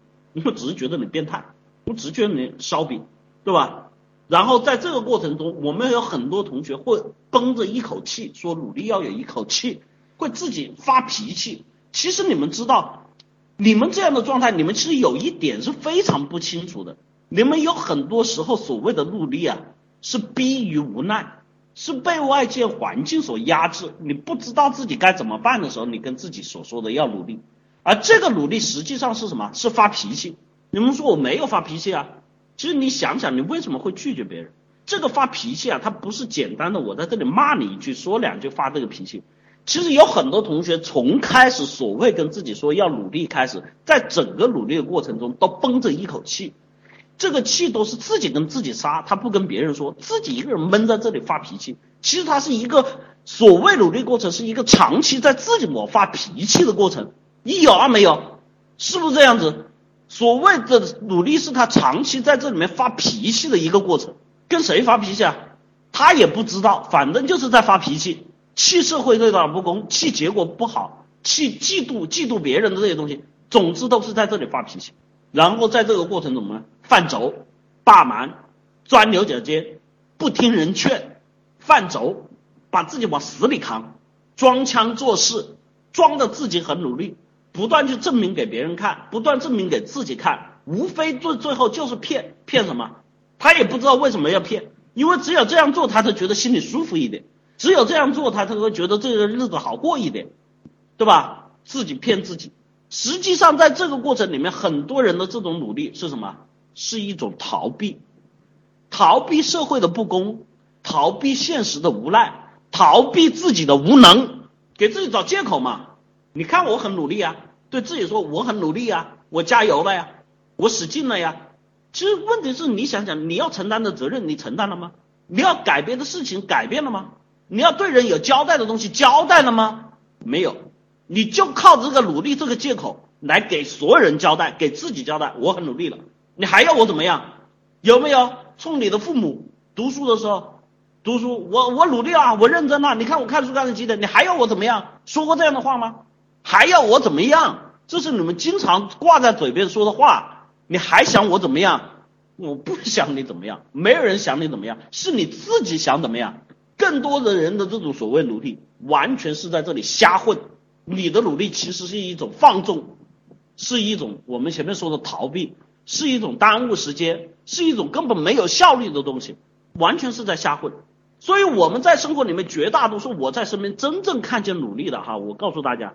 我只是觉得你变态，我只觉得你烧饼，对吧？然后在这个过程中，我们有很多同学会绷着一口气说努力要有一口气，会自己发脾气。其实你们知道，你们这样的状态，你们其实有一点是非常不清楚的。你们有很多时候所谓的努力啊，是逼于无奈，是被外界环境所压制。你不知道自己该怎么办的时候，你跟自己所说的要努力，而这个努力实际上是什么？是发脾气。你们说我没有发脾气啊？其实你想想，你为什么会拒绝别人？这个发脾气啊，他不是简单的我在这里骂你一句，说两句发这个脾气。其实有很多同学从开始所谓跟自己说要努力开始，在整个努力的过程中都绷着一口气，这个气都是自己跟自己撒，他不跟别人说，自己一个人闷在这里发脾气。其实他是一个所谓努力过程，是一个长期在自己我发脾气的过程。你有啊没有，是不是这样子？所谓的努力是他长期在这里面发脾气的一个过程，跟谁发脾气啊？他也不知道，反正就是在发脾气，气社会对他的不公，气结果不好，气嫉妒嫉妒别人的这些东西，总之都是在这里发脾气。然后在这个过程中呢，犯轴、霸蛮、钻牛角尖、不听人劝、犯轴，把自己往死里扛，装腔作势，装的自己很努力。不断去证明给别人看，不断证明给自己看，无非最最后就是骗骗什么？他也不知道为什么要骗，因为只有这样做，他才觉得心里舒服一点；只有这样做，他才会觉得这个日子好过一点，对吧？自己骗自己。实际上，在这个过程里面，很多人的这种努力是什么？是一种逃避，逃避社会的不公，逃避现实的无奈，逃避自己的无能，给自己找借口嘛。你看我很努力啊。对自己说我很努力呀，我加油了呀，我使劲了呀。其实问题是你想想，你要承担的责任你承担了吗？你要改变的事情改变了吗？你要对人有交代的东西交代了吗？没有，你就靠这个努力这个借口来给所有人交代，给自己交代。我很努力了，你还要我怎么样？有没有冲你的父母读书的时候读书？我我努力啊，我认真啊。你看我看书看的几点？你还要我怎么样？说过这样的话吗？还要我怎么样？这是你们经常挂在嘴边说的话。你还想我怎么样？我不想你怎么样，没有人想你怎么样，是你自己想怎么样。更多的人的这种所谓努力，完全是在这里瞎混。你的努力其实是一种放纵，是一种我们前面说的逃避，是一种耽误时间，是一种根本没有效率的东西，完全是在瞎混。所以我们在生活里面，绝大多数我在身边真正看见努力的哈，我告诉大家，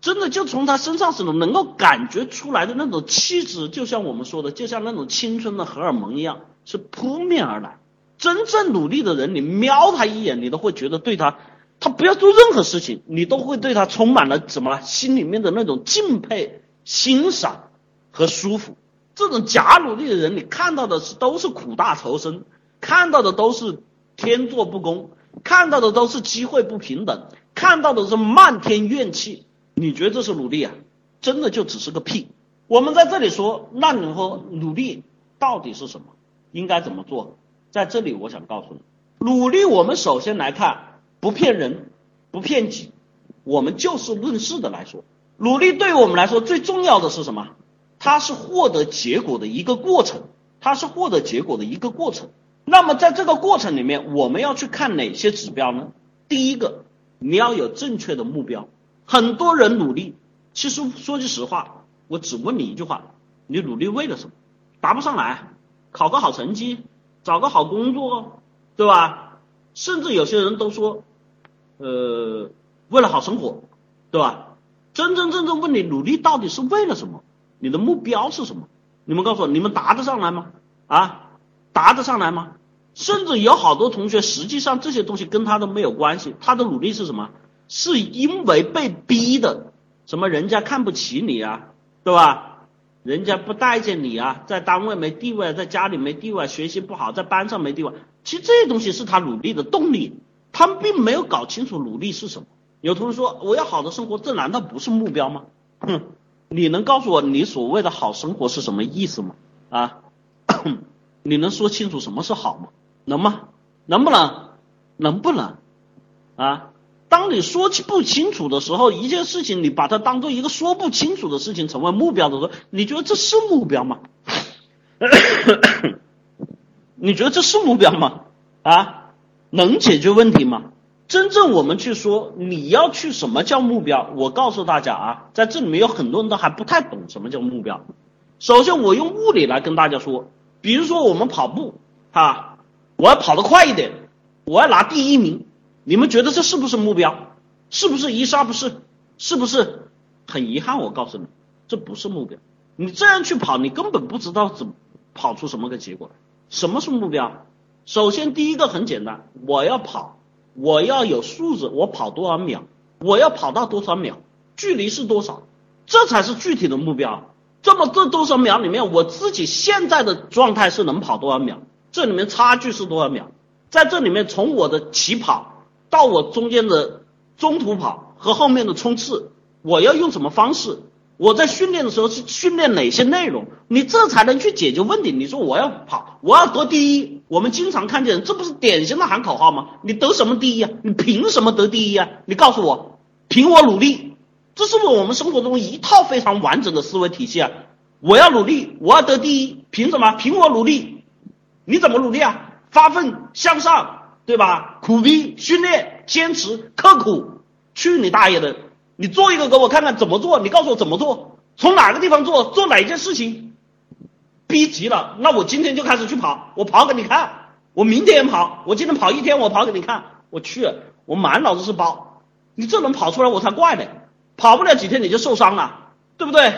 真的就从他身上是能够感觉出来的那种气质，就像我们说的，就像那种青春的荷尔蒙一样，是扑面而来。真正努力的人，你瞄他一眼，你都会觉得对他，他不要做任何事情，你都会对他充满了什么？心里面的那种敬佩、欣赏和舒服。这种假努力的人，你看到的是都是苦大仇深，看到的都是天作不公，看到的都是机会不平等，看到的是漫天怨气。你觉得这是努力啊？真的就只是个屁。我们在这里说，那你说努力到底是什么？应该怎么做？在这里，我想告诉你，努力我们首先来看，不骗人，不骗己。我们就事论事的来说，努力对于我们来说最重要的是什么？它是获得结果的一个过程，它是获得结果的一个过程。那么在这个过程里面，我们要去看哪些指标呢？第一个，你要有正确的目标。很多人努力，其实说句实话，我只问你一句话：你努力为了什么？答不上来，考个好成绩，找个好工作，对吧？甚至有些人都说，呃，为了好生活，对吧？真真正正问你努力到底是为了什么？你的目标是什么？你们告诉我，你们答得上来吗？啊，答得上来吗？甚至有好多同学，实际上这些东西跟他都没有关系。他的努力是什么？是因为被逼的。什么人家看不起你啊，对吧？人家不待见你啊，在单位没地位，在家里没地位，学习不好，在班上没地位。其实这些东西是他努力的动力。他们并没有搞清楚努力是什么。有同学说，我要好的生活，这难道不是目标吗？哼。你能告诉我你所谓的好生活是什么意思吗？啊，[COUGHS] 你能说清楚什么是好吗？能吗？能不能？能不能？啊，当你说不清楚的时候，一件事情你把它当做一个说不清楚的事情成为目标的时候，你觉得这是目标吗？[COUGHS] 你觉得这是目标吗？啊，能解决问题吗？真正我们去说你要去什么叫目标？我告诉大家啊，在这里面有很多人都还不太懂什么叫目标。首先，我用物理来跟大家说，比如说我们跑步啊，我要跑得快一点，我要拿第一名，你们觉得这是不是目标？是不是一杀不是？是不是？很遗憾，我告诉你，这不是目标。你这样去跑，你根本不知道怎么跑出什么个结果。什么是目标？首先，第一个很简单，我要跑。我要有数字，我跑多少秒，我要跑到多少秒，距离是多少，这才是具体的目标。这么这多少秒里面，我自己现在的状态是能跑多少秒？这里面差距是多少秒？在这里面，从我的起跑到我中间的中途跑和后面的冲刺，我要用什么方式？我在训练的时候是训练哪些内容？你这才能去解决问题。你说我要跑，我要得第一。我们经常看见，这不是典型的喊口号吗？你得什么第一啊？你凭什么得第一啊？你告诉我，凭我努力，这是不是我们生活中一套非常完整的思维体系啊？我要努力，我要得第一，凭什么？凭我努力。你怎么努力啊？发奋向上，对吧？苦逼训练，坚持刻苦。去你大爷的！你做一个给我看看怎么做？你告诉我怎么做？从哪个地方做？做哪件事情？逼急了，那我今天就开始去跑，我跑给你看。我明天跑，我今天跑一天，我跑给你看。我去，我满脑子是包。你这能跑出来，我才怪呢。跑不了几天你就受伤了，对不对？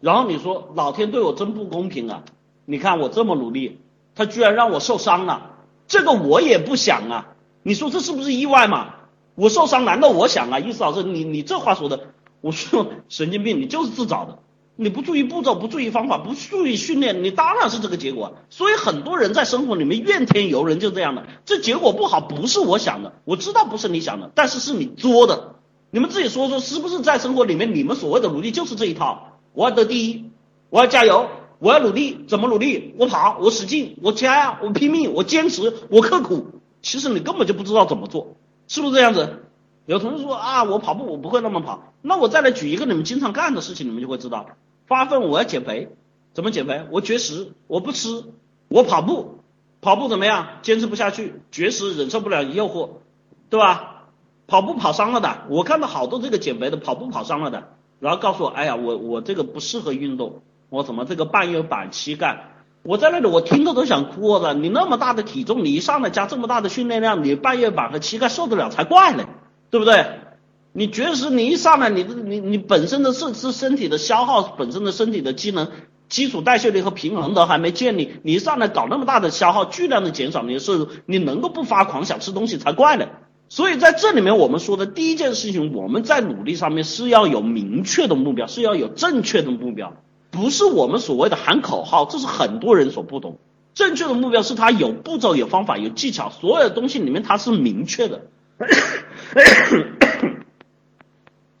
然后你说老天对我真不公平啊！你看我这么努力，他居然让我受伤了，这个我也不想啊。你说这是不是意外嘛？我受伤，难道我想啊？意思老师，你你这话说的，我说神经病，你就是自找的。你不注意步骤，不注意方法，不注意训练，你当然是这个结果。所以很多人在生活里面怨天尤人，就这样的。这结果不好，不是我想的，我知道不是你想的，但是是你作的。你们自己说说，是不是在生活里面，你们所谓的努力就是这一套？我要得第一，我要加油，我要努力，怎么努力？我跑，我使劲，我加呀，我拼命，我坚持，我刻苦。其实你根本就不知道怎么做。是不是这样子？有同学说啊，我跑步我不会那么跑。那我再来举一个你们经常干的事情，你们就会知道。发奋我要减肥，怎么减肥？我绝食，我不吃，我跑步，跑步怎么样？坚持不下去，绝食忍受不了诱惑，对吧？跑步跑伤了的，我看到好多这个减肥的跑步跑伤了的，然后告诉我，哎呀，我我这个不适合运动，我怎么这个半月板、膝盖，我在那里我听着都想哭了。你那么大的体重，你一上来加这么大的训练量，你半月板和膝盖受得了才怪呢，对不对？你确实你一上来，你你你本身的是是身体的消耗，本身的身体的机能。基础代谢率和平衡都还没建立，你一上来搞那么大的消耗，巨量的减少你的摄入，你能够不发狂想吃东西才怪呢。所以在这里面，我们说的第一件事情，我们在努力上面是要有明确的目标，是要有正确的目标，不是我们所谓的喊口号，这是很多人所不懂。正确的目标是它有步骤、有方法、有技巧，所有的东西里面它是明确的。[COUGHS]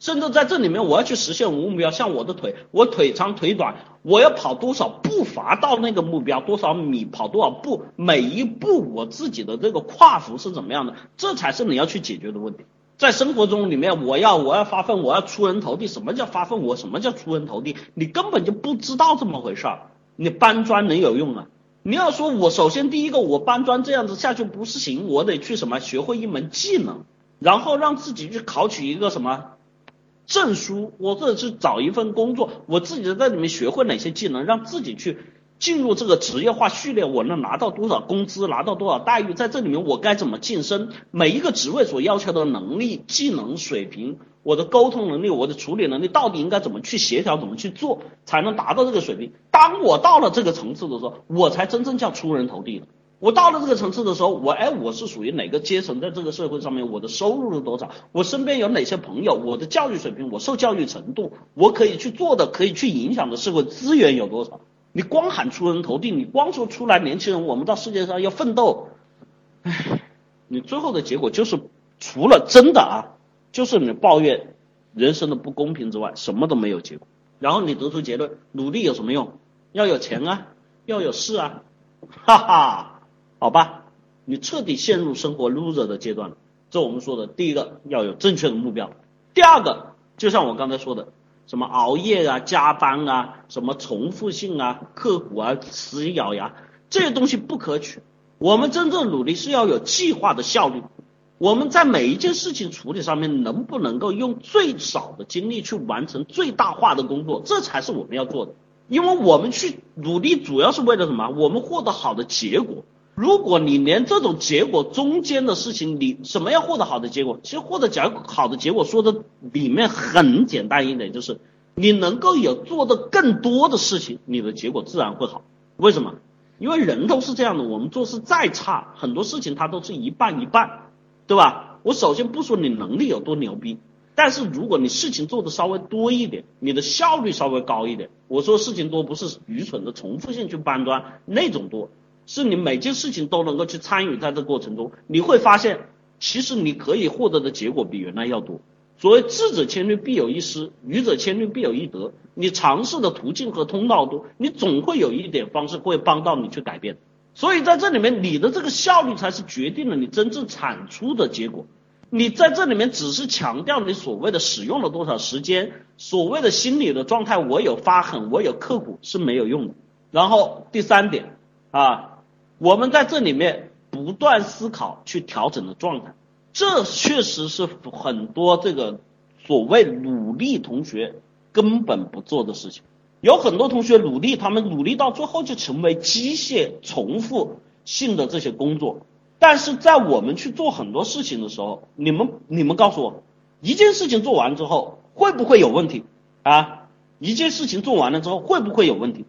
甚至在这里面，我要去实现目标，像我的腿，我腿长腿短，我要跑多少步伐到那个目标，多少米跑多少步，每一步我自己的这个跨幅是怎么样的，这才是你要去解决的问题。在生活中里面，我要我要发奋，我要出人头地。什么叫发奋？我什么叫出人头地？你根本就不知道这么回事儿。你搬砖能有用啊？你要说我首先第一个，我搬砖这样子下去不是行，我得去什么学会一门技能，然后让自己去考取一个什么。证书，我或者是找一份工作，我自己在里面学会哪些技能，让自己去进入这个职业化序列，我能拿到多少工资，拿到多少待遇，在这里面我该怎么晋升？每一个职位所要求的能力、技能水平，我的沟通能力，我的处理能力，到底应该怎么去协调，怎么去做，才能达到这个水平？当我到了这个层次的时候，我才真正叫出人头地了。我到了这个层次的时候，我哎，我是属于哪个阶层，在这个社会上面，我的收入是多少？我身边有哪些朋友？我的教育水平，我受教育程度，我可以去做的，可以去影响的社会资源有多少？你光喊出人头地，你光说出来年轻人，我们到世界上要奋斗，唉，你最后的结果就是除了真的啊，就是你抱怨人生的不公平之外，什么都没有结果。然后你得出结论，努力有什么用？要有钱啊，要有势啊，哈哈。好吧，你彻底陷入生活 loser 的阶段了。这我们说的第一个要有正确的目标，第二个就像我刚才说的，什么熬夜啊、加班啊、什么重复性啊、刻苦啊、死咬牙这些东西不可取。我们真正努力是要有计划的效率。我们在每一件事情处理上面，能不能够用最少的精力去完成最大化的工作，这才是我们要做的。因为我们去努力主要是为了什么？我们获得好的结果。如果你连这种结果中间的事情，你什么要获得好的结果？其实获得结好的结果说的里面很简单一点，就是你能够有做的更多的事情，你的结果自然会好。为什么？因为人都是这样的，我们做事再差，很多事情它都是一半一半，对吧？我首先不说你能力有多牛逼，但是如果你事情做的稍微多一点，你的效率稍微高一点，我说事情多不是愚蠢的重复性去搬砖那种多。是你每件事情都能够去参与，在这过程中，你会发现，其实你可以获得的结果比原来要多。所谓智者千虑必有一失，愚者千虑必有一得。你尝试的途径和通道多，你总会有一点方式会帮到你去改变。所以在这里面，你的这个效率才是决定了你真正产出的结果。你在这里面只是强调你所谓的使用了多少时间，所谓的心理的状态，我有发狠，我有刻苦是没有用的。然后第三点啊。我们在这里面不断思考去调整的状态，这确实是很多这个所谓努力同学根本不做的事情。有很多同学努力，他们努力到最后就成为机械重复性的这些工作。但是在我们去做很多事情的时候，你们你们告诉我，一件事情做完之后会不会有问题啊？一件事情做完了之后会不会有问题？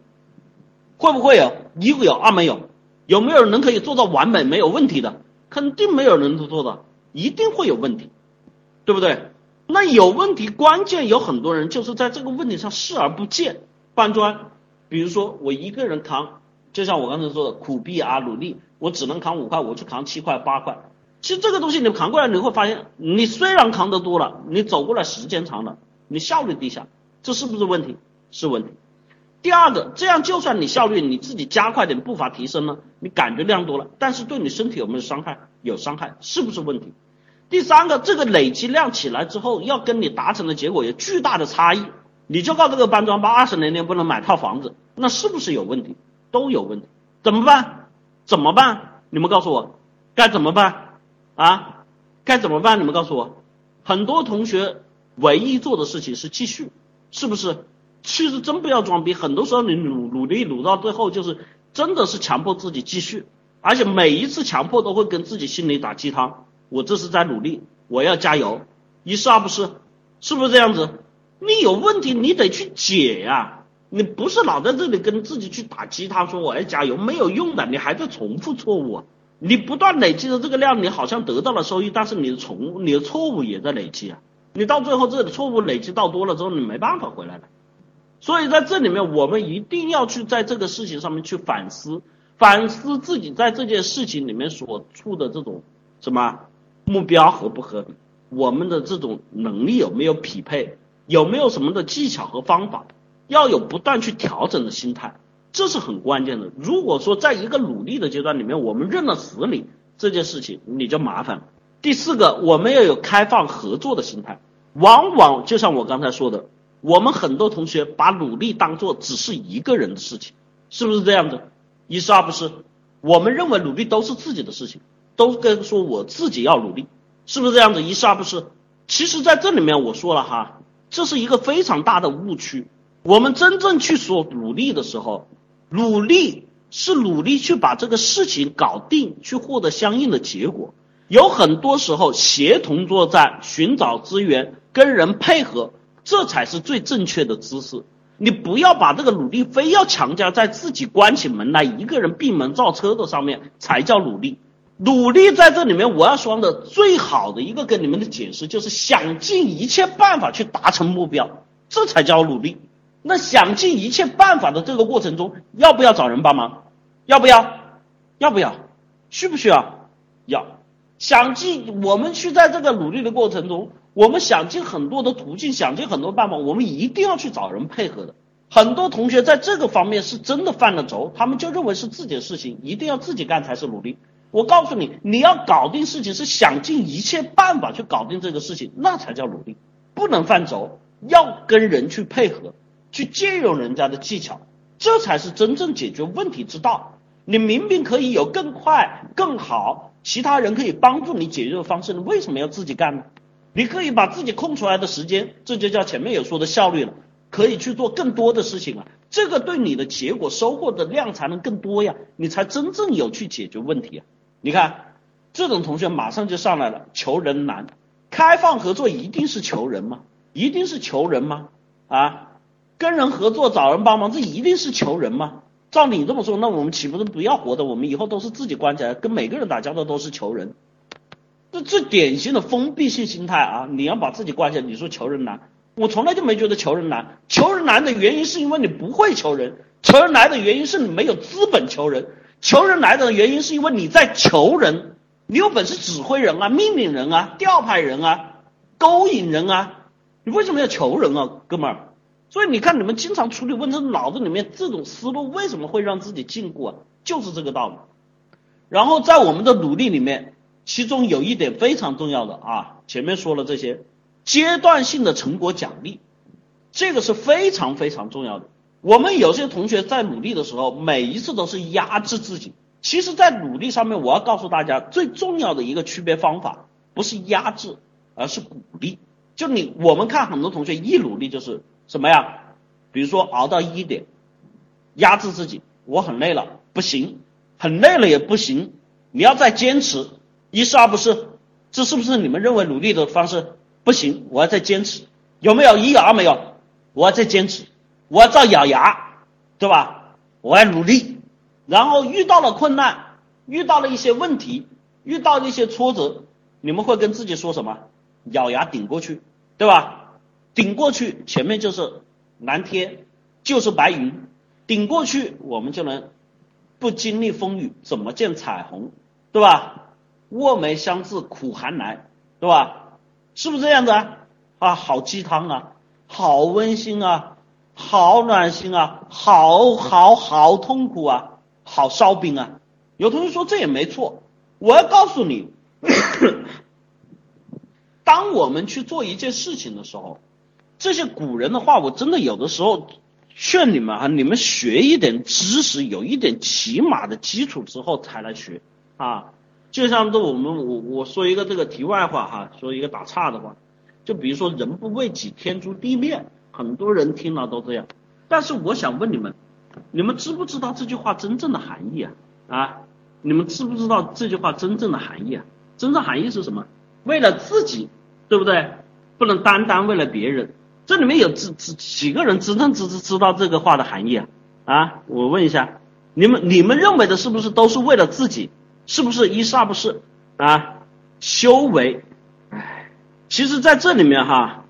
会不会有？一有，二没有。有没有人能可以做到完美没有问题的？肯定没有人能做到，一定会有问题，对不对？那有问题，关键有很多人就是在这个问题上视而不见，搬砖。比如说我一个人扛，就像我刚才说的，苦逼啊，努力，我只能扛五块，我去扛七块八块。其实这个东西你扛过来，你会发现，你虽然扛得多了，你走过来时间长了，你效率低下，这是不是问题？是问题。第二个，这样就算你效率你自己加快点步伐提升了，你感觉量多了，但是对你身体有没有伤害？有伤害，是不是问题？第三个，这个累积量起来之后，要跟你达成的结果有巨大的差异，你就告这个搬砖包二十年年不能买套房子，那是不是有问题？都有问题，怎么办？怎么办？你们告诉我，该怎么办？啊，该怎么办？你们告诉我，很多同学唯一做的事情是继续，是不是？其实真不要装逼，很多时候你努努力努到最后，就是真的是强迫自己继续，而且每一次强迫都会跟自己心里打鸡汤，我这是在努力，我要加油，一是二不是，是不是这样子？你有问题你得去解呀，你不是老在这里跟自己去打鸡汤说我要加油，没有用的，你还在重复错误，你不断累积的这个量，你好像得到了收益，但是你的重你的错误也在累积啊，你到最后这个错误累积到多了之后，你没办法回来了。所以在这里面，我们一定要去在这个事情上面去反思，反思自己在这件事情里面所处的这种什么目标合不合理，我们的这种能力有没有匹配，有没有什么的技巧和方法，要有不断去调整的心态，这是很关键的。如果说在一个努力的阶段里面，我们认了死理这件事情，你就麻烦了。第四个，我们要有开放合作的心态，往往就像我刚才说的。我们很多同学把努力当做只是一个人的事情，是不是这样的？一是二不是？我们认为努力都是自己的事情，都跟说我自己要努力，是不是这样子？一是二不是？其实在这里面我说了哈，这是一个非常大的误区。我们真正去说努力的时候，努力是努力去把这个事情搞定，去获得相应的结果。有很多时候协同作战、寻找资源、跟人配合。这才是最正确的姿势。你不要把这个努力非要强加在自己关起门来一个人闭门造车的上面才叫努力。努力在这里面，我要说的最好的一个跟你们的解释就是想尽一切办法去达成目标，这才叫努力。那想尽一切办法的这个过程中，要不要找人帮忙？要不要？要不要？需不需要？要。想尽我们去在这个努力的过程中。我们想尽很多的途径，想尽很多办法，我们一定要去找人配合的。很多同学在这个方面是真的犯了轴，他们就认为是自己的事情，一定要自己干才是努力。我告诉你，你要搞定事情是想尽一切办法去搞定这个事情，那才叫努力。不能犯轴，要跟人去配合，去借用人家的技巧，这才是真正解决问题之道。你明明可以有更快、更好，其他人可以帮助你解决的方式，你为什么要自己干呢？你可以把自己空出来的时间，这就叫前面有说的效率了，可以去做更多的事情了。这个对你的结果收获的量才能更多呀，你才真正有去解决问题啊。你看，这种同学马上就上来了，求人难，开放合作一定是求人吗？一定是求人吗？啊，跟人合作找人帮忙，这一定是求人吗？照你这么说，那我们岂不是不要活的？我们以后都是自己关起来，跟每个人打交道都是求人。这最典型的封闭性心态啊！你要把自己关起来，你说求人难，我从来就没觉得求人难。求人难的原因是因为你不会求人，求人难的原因是你没有资本求人，求人来的原因是因为你在求人，你有本事指挥人啊，命令人啊，调派人啊，勾引人啊，你为什么要求人啊，哥们儿？所以你看你们经常处理问题，脑子里面这种思路为什么会让自己禁锢啊？就是这个道理。然后在我们的努力里面。其中有一点非常重要的啊，前面说了这些阶段性的成果奖励，这个是非常非常重要的。我们有些同学在努力的时候，每一次都是压制自己。其实，在努力上面，我要告诉大家，最重要的一个区别方法，不是压制，而是鼓励。就你，我们看很多同学一努力就是什么呀？比如说熬到一点，压制自己，我很累了，不行，很累了也不行，你要再坚持。一是二不是，这是不是你们认为努力的方式？不行，我要再坚持。有没有一有二没有？我要再坚持，我要再咬牙，对吧？我要努力。然后遇到了困难，遇到了一些问题，遇到了一些挫折，你们会跟自己说什么？咬牙顶过去，对吧？顶过去，前面就是蓝天，就是白云。顶过去，我们就能不经历风雨，怎么见彩虹，对吧？卧梅香自苦寒来，对吧？是不是这样子啊？啊，好鸡汤啊，好温馨啊，好暖心啊，好好好痛苦啊，好烧饼啊！有同学说这也没错，我要告诉你，[COUGHS] 当我们去做一件事情的时候，这些古人的话，我真的有的时候劝你们啊，你们学一点知识，有一点起码的基础之后才来学啊。就像这我们我我说一个这个题外话哈，说一个打岔的话，就比如说人不为己，天诛地灭，很多人听了都这样。但是我想问你们，你们知不知道这句话真正的含义啊？啊，你们知不知道这句话真正的含义啊？真正含义是什么？为了自己，对不对？不能单单为了别人。这里面有知知几个人真正知知知道这个话的含义啊？啊，我问一下，你们你们认为的是不是都是为了自己？是不是一是二不是？啊，修为，哎，其实在这里面哈，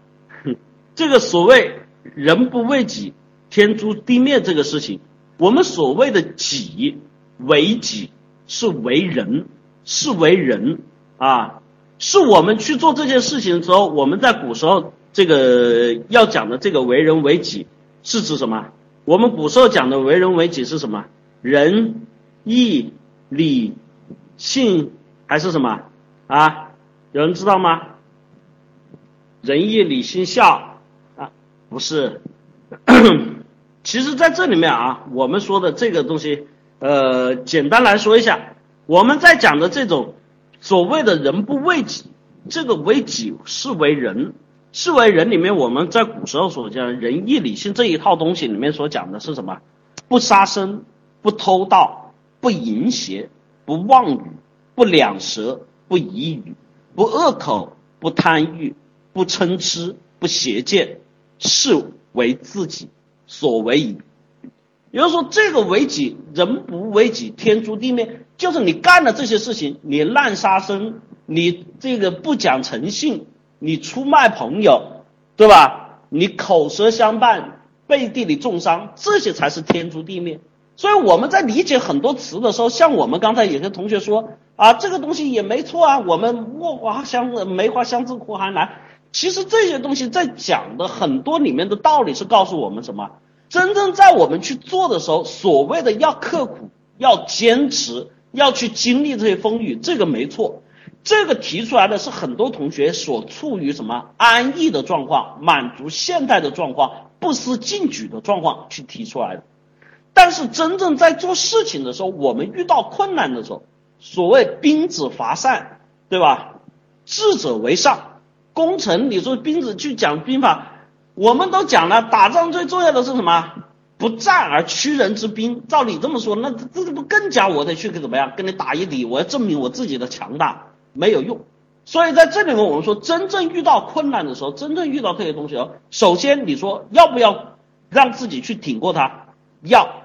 这个所谓人不为己，天诛地灭这个事情，我们所谓的己为己是为人，是为人啊，是我们去做这件事情的时候，我们在古时候这个要讲的这个为人为己是指什么？我们古时候讲的为人为己是什么？仁义礼信还是什么啊？有人知道吗？仁义礼信孝啊？不是。[COUGHS] 其实，在这里面啊，我们说的这个东西，呃，简单来说一下，我们在讲的这种所谓的人不为己，这个为己是为人，是为人里面，我们在古时候所讲仁义礼信这一套东西里面所讲的是什么？不杀生，不偷盗，不淫邪，不妄语，不两舌，不疑语，不恶口，不贪欲，不嗔痴，不邪见，是为自己。所为矣，也就是说，这个为己，人不为己，天诛地灭。就是你干了这些事情，你滥杀生，你这个不讲诚信，你出卖朋友，对吧？你口舌相伴，背地里重伤，这些才是天诛地灭。所以我们在理解很多词的时候，像我们刚才有些同学说啊，这个东西也没错啊，我们墨花香梅花香自苦寒来。其实这些东西在讲的很多里面的道理是告诉我们什么？真正在我们去做的时候，所谓的要刻苦、要坚持、要去经历这些风雨，这个没错。这个提出来的是很多同学所处于什么安逸的状况、满足现代的状况、不思进取的状况去提出来的。但是真正在做事情的时候，我们遇到困难的时候，所谓兵子伐善，对吧？智者为上。攻城，你说兵子去讲兵法，我们都讲了，打仗最重要的是什么？不战而屈人之兵。照你这么说，那这这不更加我得去怎么样跟你打一底？我要证明我自己的强大，没有用。所以在这里面，我们说真正遇到困难的时候，真正遇到这些东西哦，首先你说要不要让自己去挺过它？要，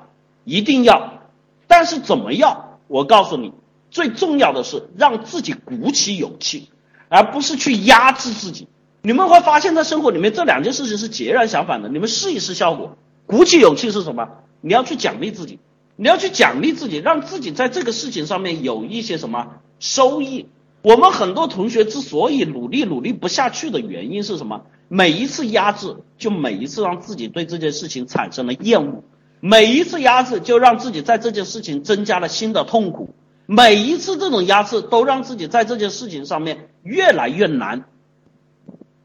一定要。但是怎么要？我告诉你，最重要的是让自己鼓起勇气。而不是去压制自己，你们会发现在生活里面这两件事情是截然相反的。你们试一试效果，鼓起勇气是什么？你要去奖励自己，你要去奖励自己，让自己在这个事情上面有一些什么收益。我们很多同学之所以努力努力不下去的原因是什么？每一次压制，就每一次让自己对这件事情产生了厌恶；每一次压制，就让自己在这件事情增加了新的痛苦。每一次这种压制，都让自己在这件事情上面越来越难。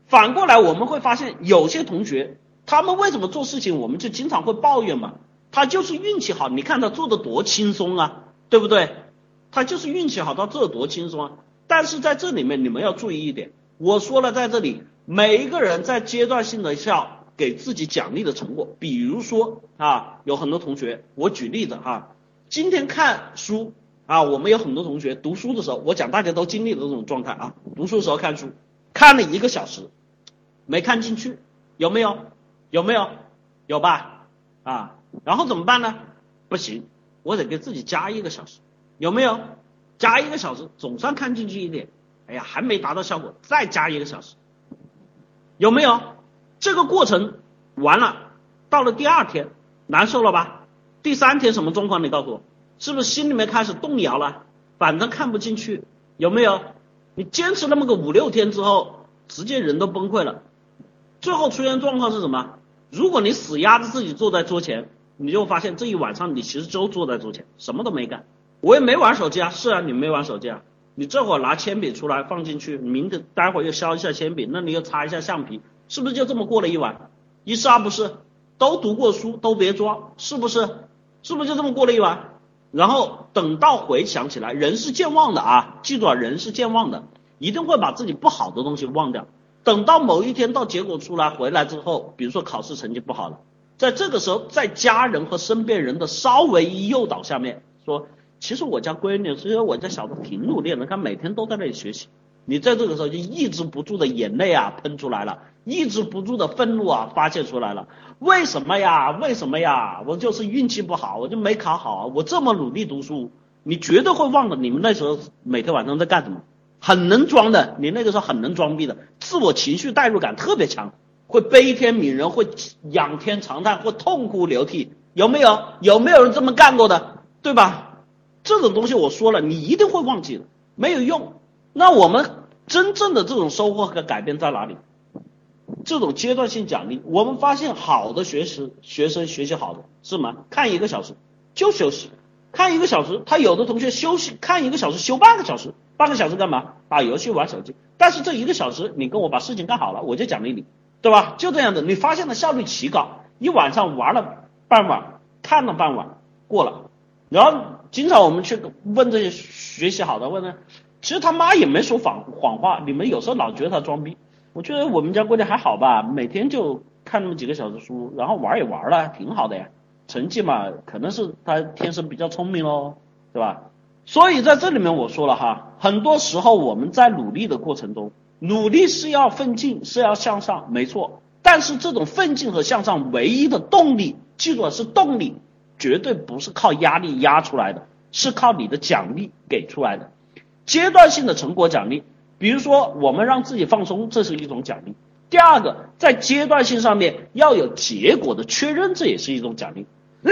反过来，我们会发现有些同学，他们为什么做事情，我们就经常会抱怨嘛？他就是运气好，你看他做的多轻松啊，对不对？他就是运气好，他做的多轻松啊。但是在这里面，你们要注意一点，我说了，在这里，每一个人在阶段性的要给自己奖励的成果，比如说啊，有很多同学，我举例子哈，今天看书。啊，我们有很多同学读书的时候，我讲大家都经历的这种状态啊。读书的时候看书，看了一个小时，没看进去，有没有？有没有？有吧？啊，然后怎么办呢？不行，我得给自己加一个小时，有没有？加一个小时，总算看进去一点。哎呀，还没达到效果，再加一个小时，有没有？这个过程完了，到了第二天，难受了吧？第三天什么状况？你告诉我。是不是心里面开始动摇了？反正看不进去，有没有？你坚持那么个五六天之后，直接人都崩溃了。最后出现状况是什么？如果你死压着自己坐在桌前，你就发现这一晚上你其实就坐在桌前，什么都没干。我也没玩手机啊，是啊，你没玩手机啊。你这会儿拿铅笔出来放进去，明天待会儿又削一下铅笔，那你又擦一下橡皮，是不是就这么过了一晚？一是二不是？都读过书，都别装，是不是？是不是就这么过了一晚？然后等到回想起来，人是健忘的啊，记住啊，人是健忘的，一定会把自己不好的东西忘掉。等到某一天到结果出来回来之后，比如说考试成绩不好了，在这个时候，在家人和身边人的稍微一诱导下面，说，其实我家闺女，其实我家小子挺努力的，他每天都在那里学习。你在这个时候就抑制不住的眼泪啊喷出来了，抑制不住的愤怒啊发泄出来了。为什么呀？为什么呀？我就是运气不好，我就没考好。我这么努力读书，你绝对会忘了你们那时候每天晚上在干什么。很能装的，你那个时候很能装逼的，自我情绪代入感特别强，会悲天悯人，会仰天长叹，会痛哭流涕，有没有？有没有人这么干过的？对吧？这种东西我说了，你一定会忘记的，没有用。那我们真正的这种收获和改变在哪里？这种阶段性奖励，我们发现好的学习学生学习好的是什么？看一个小时就休息，看一个小时，他有的同学休息看一个小时休半个小时。半个小时干嘛？打游戏玩手机。但是这一个小时，你跟我把事情干好了，我就奖励你，对吧？就这样的，你发现了效率奇高。一晚上玩了半晚，看了半晚，过了。然后经常我们去问这些学习好的，问呢，其实他妈也没说谎谎话。你们有时候老觉得他装逼，我觉得我们家闺女还好吧，每天就看那么几个小时书，然后玩也玩了，挺好的呀。成绩嘛，可能是他天生比较聪明喽，对吧？所以在这里面我说了哈，很多时候我们在努力的过程中，努力是要奋进，是要向上，没错。但是这种奋进和向上唯一的动力，记住是动力，绝对不是靠压力压出来的，是靠你的奖励给出来的。阶段性的成果奖励，比如说我们让自己放松，这是一种奖励。第二个，在阶段性上面要有结果的确认，这也是一种奖励。[COUGHS]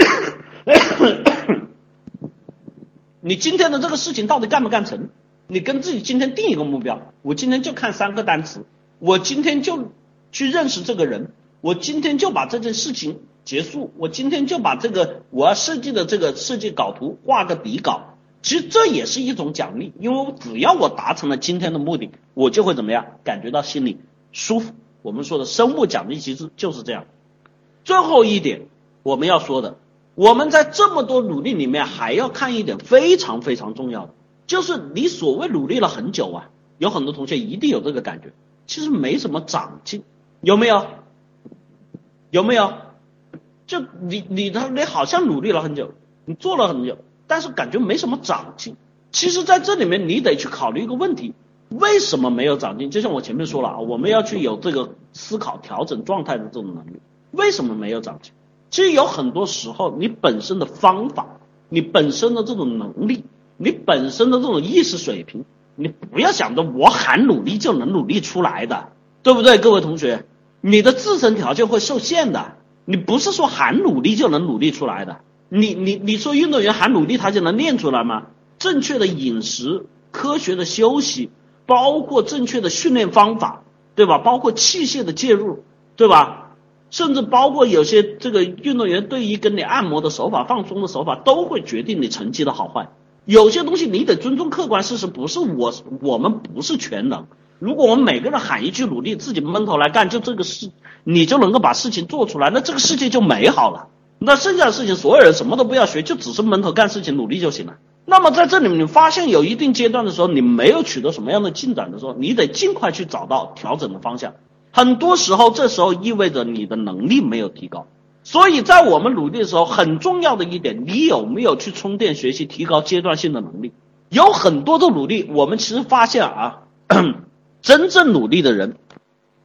你今天的这个事情到底干不干成？你跟自己今天定一个目标，我今天就看三个单词，我今天就去认识这个人，我今天就把这件事情结束，我今天就把这个我要设计的这个设计稿图画个底稿。其实这也是一种奖励，因为只要我达成了今天的目的，我就会怎么样，感觉到心里舒服。我们说的生物奖励机制就是这样。最后一点我们要说的。我们在这么多努力里面，还要看一点非常非常重要的，就是你所谓努力了很久啊，有很多同学一定有这个感觉，其实没什么长进，有没有？有没有？就你你的你好像努力了很久，你做了很久，但是感觉没什么长进。其实，在这里面你得去考虑一个问题，为什么没有长进？就像我前面说了啊，我们要去有这个思考调整状态的这种能力，为什么没有长进？其实有很多时候，你本身的方法，你本身的这种能力，你本身的这种意识水平，你不要想着我喊努力就能努力出来的，对不对？各位同学，你的自身条件会受限的，你不是说喊努力就能努力出来的。你你你说运动员喊努力他就能练出来吗？正确的饮食、科学的休息，包括正确的训练方法，对吧？包括器械的介入，对吧？甚至包括有些这个运动员对于跟你按摩的手法、放松的手法，都会决定你成绩的好坏。有些东西你得尊重客观事实，不是我我们不是全能。如果我们每个人喊一句努力，自己闷头来干，就这个事，你就能够把事情做出来，那这个世界就美好了。那剩下的事情，所有人什么都不要学，就只是闷头干事情、努力就行了。那么在这里面，你发现有一定阶段的时候，你没有取得什么样的进展的时候，你得尽快去找到调整的方向。很多时候，这时候意味着你的能力没有提高，所以在我们努力的时候，很重要的一点，你有没有去充电学习，提高阶段性的能力？有很多的努力，我们其实发现啊，[COUGHS] 真正努力的人，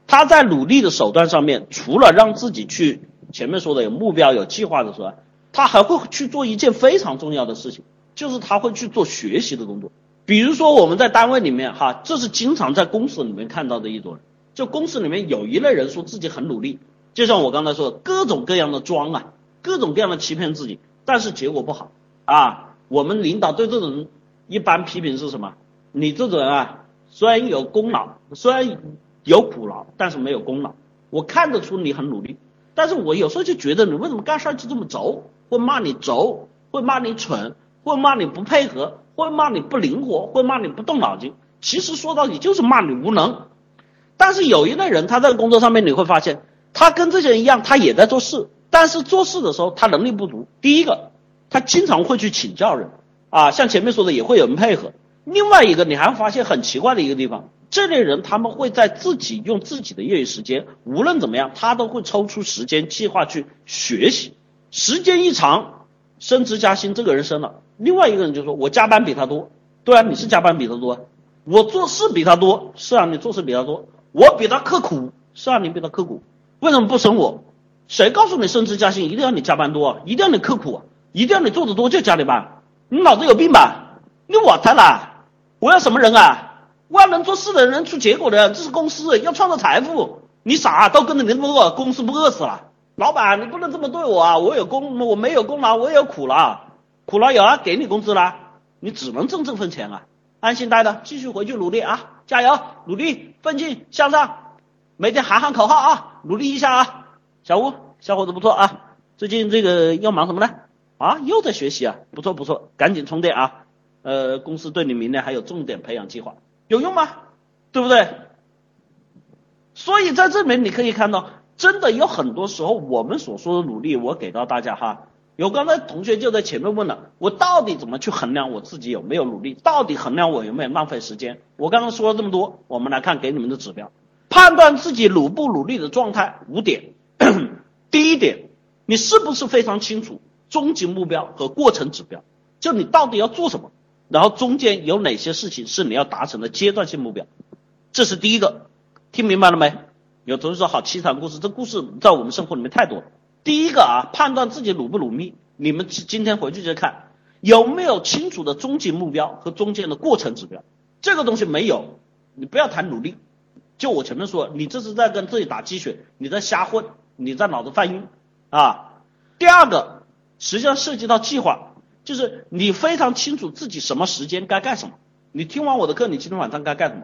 他在努力的手段上面，除了让自己去前面说的有目标、有计划的时候，他还会去做一件非常重要的事情，就是他会去做学习的工作。比如说我们在单位里面哈，这是经常在公司里面看到的一种人。就公司里面有一类人说自己很努力，就像我刚才说的，各种各样的装啊，各种各样的欺骗自己，但是结果不好啊。我们领导对这种人一般批评是什么？你这种人啊，虽然有功劳，虽然有苦劳，但是没有功劳。我看得出你很努力，但是我有时候就觉得你为什么干事就这么轴？会骂你轴，会骂你蠢，会骂你不配合，会骂你不灵活，会骂你不动脑筋。其实说到底就是骂你无能。但是有一类人，他在工作上面你会发现，他跟这些人一样，他也在做事，但是做事的时候他能力不足。第一个，他经常会去请教人，啊，像前面说的也会有人配合。另外一个，你还会发现很奇怪的一个地方，这类人他们会在自己用自己的业余时间，无论怎么样，他都会抽出时间计划去学习。时间一长，升职加薪，这个人升了。另外一个人就说：“我加班比他多。”对啊，你是加班比他多，我做事比他多，是啊，你做事比他多，我比他刻苦，是啊，你比他刻苦。为什么不升我？谁告诉你升职加薪一定要你加班多，一定要你刻苦，一定要你做的多就加你班？你脑子有病吧？你我他了？我要什么人啊？我要能做事的人出结果的，这是公司要创造财富。你傻，都跟着你做，公司不饿死了？老板，你不能这么对我啊！我有功，我没有功劳，我也有苦劳，苦劳有啊，给你工资了，你只能挣这份钱啊！安心待着，继续回去努力啊！加油，努力奋进向上，每天喊喊口号啊！努力一下啊！小吴，小伙子不错啊！最近这个要忙什么呢？啊，又在学习啊！不错不错，赶紧充电啊！呃，公司对你明年还有重点培养计划。有用吗？对不对？所以在这里面你可以看到，真的有很多时候我们所说的努力，我给到大家哈。有刚才同学就在前面问了，我到底怎么去衡量我自己有没有努力？到底衡量我有没有浪费时间？我刚刚说了这么多，我们来看给你们的指标，判断自己努不努力的状态五点。[CLEARS THROAT] 第一点，你是不是非常清楚终极目标和过程指标？就你到底要做什么？然后中间有哪些事情是你要达成的阶段性目标？这是第一个，听明白了没？有同学说好凄惨故事，这故事在我们生活里面太多了。第一个啊，判断自己努不努力，你们今天回去就看有没有清楚的终极目标和中间的过程指标。这个东西没有，你不要谈努力。就我前面说，你这是在跟自己打鸡血，你在瞎混，你在脑子犯晕啊。第二个，实际上涉及到计划。就是你非常清楚自己什么时间该干什么。你听完我的课，你今天晚上该干什么？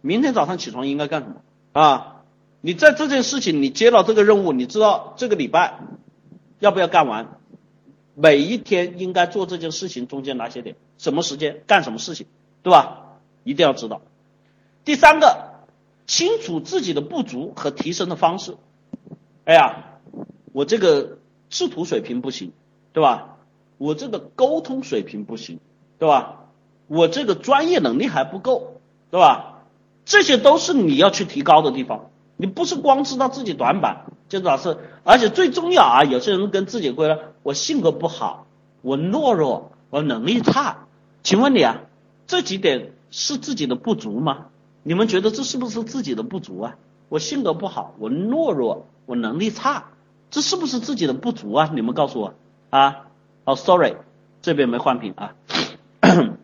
明天早上起床应该干什么？啊，你在这件事情，你接到这个任务，你知道这个礼拜要不要干完？每一天应该做这件事情中间哪些点？什么时间干什么事情？对吧？一定要知道。第三个，清楚自己的不足和提升的方式。哎呀，我这个制图水平不行，对吧？我这个沟通水平不行，对吧？我这个专业能力还不够，对吧？这些都是你要去提高的地方。你不是光知道自己短板，就老是，而且最重要啊，有些人跟自己归了，我性格不好，我懦弱，我能力差。请问你啊，这几点是自己的不足吗？你们觉得这是不是自己的不足啊？我性格不好，我懦弱，我能力差，这是不是自己的不足啊？你们告诉我啊。哦，sorry，这边没换屏啊，[COUGHS]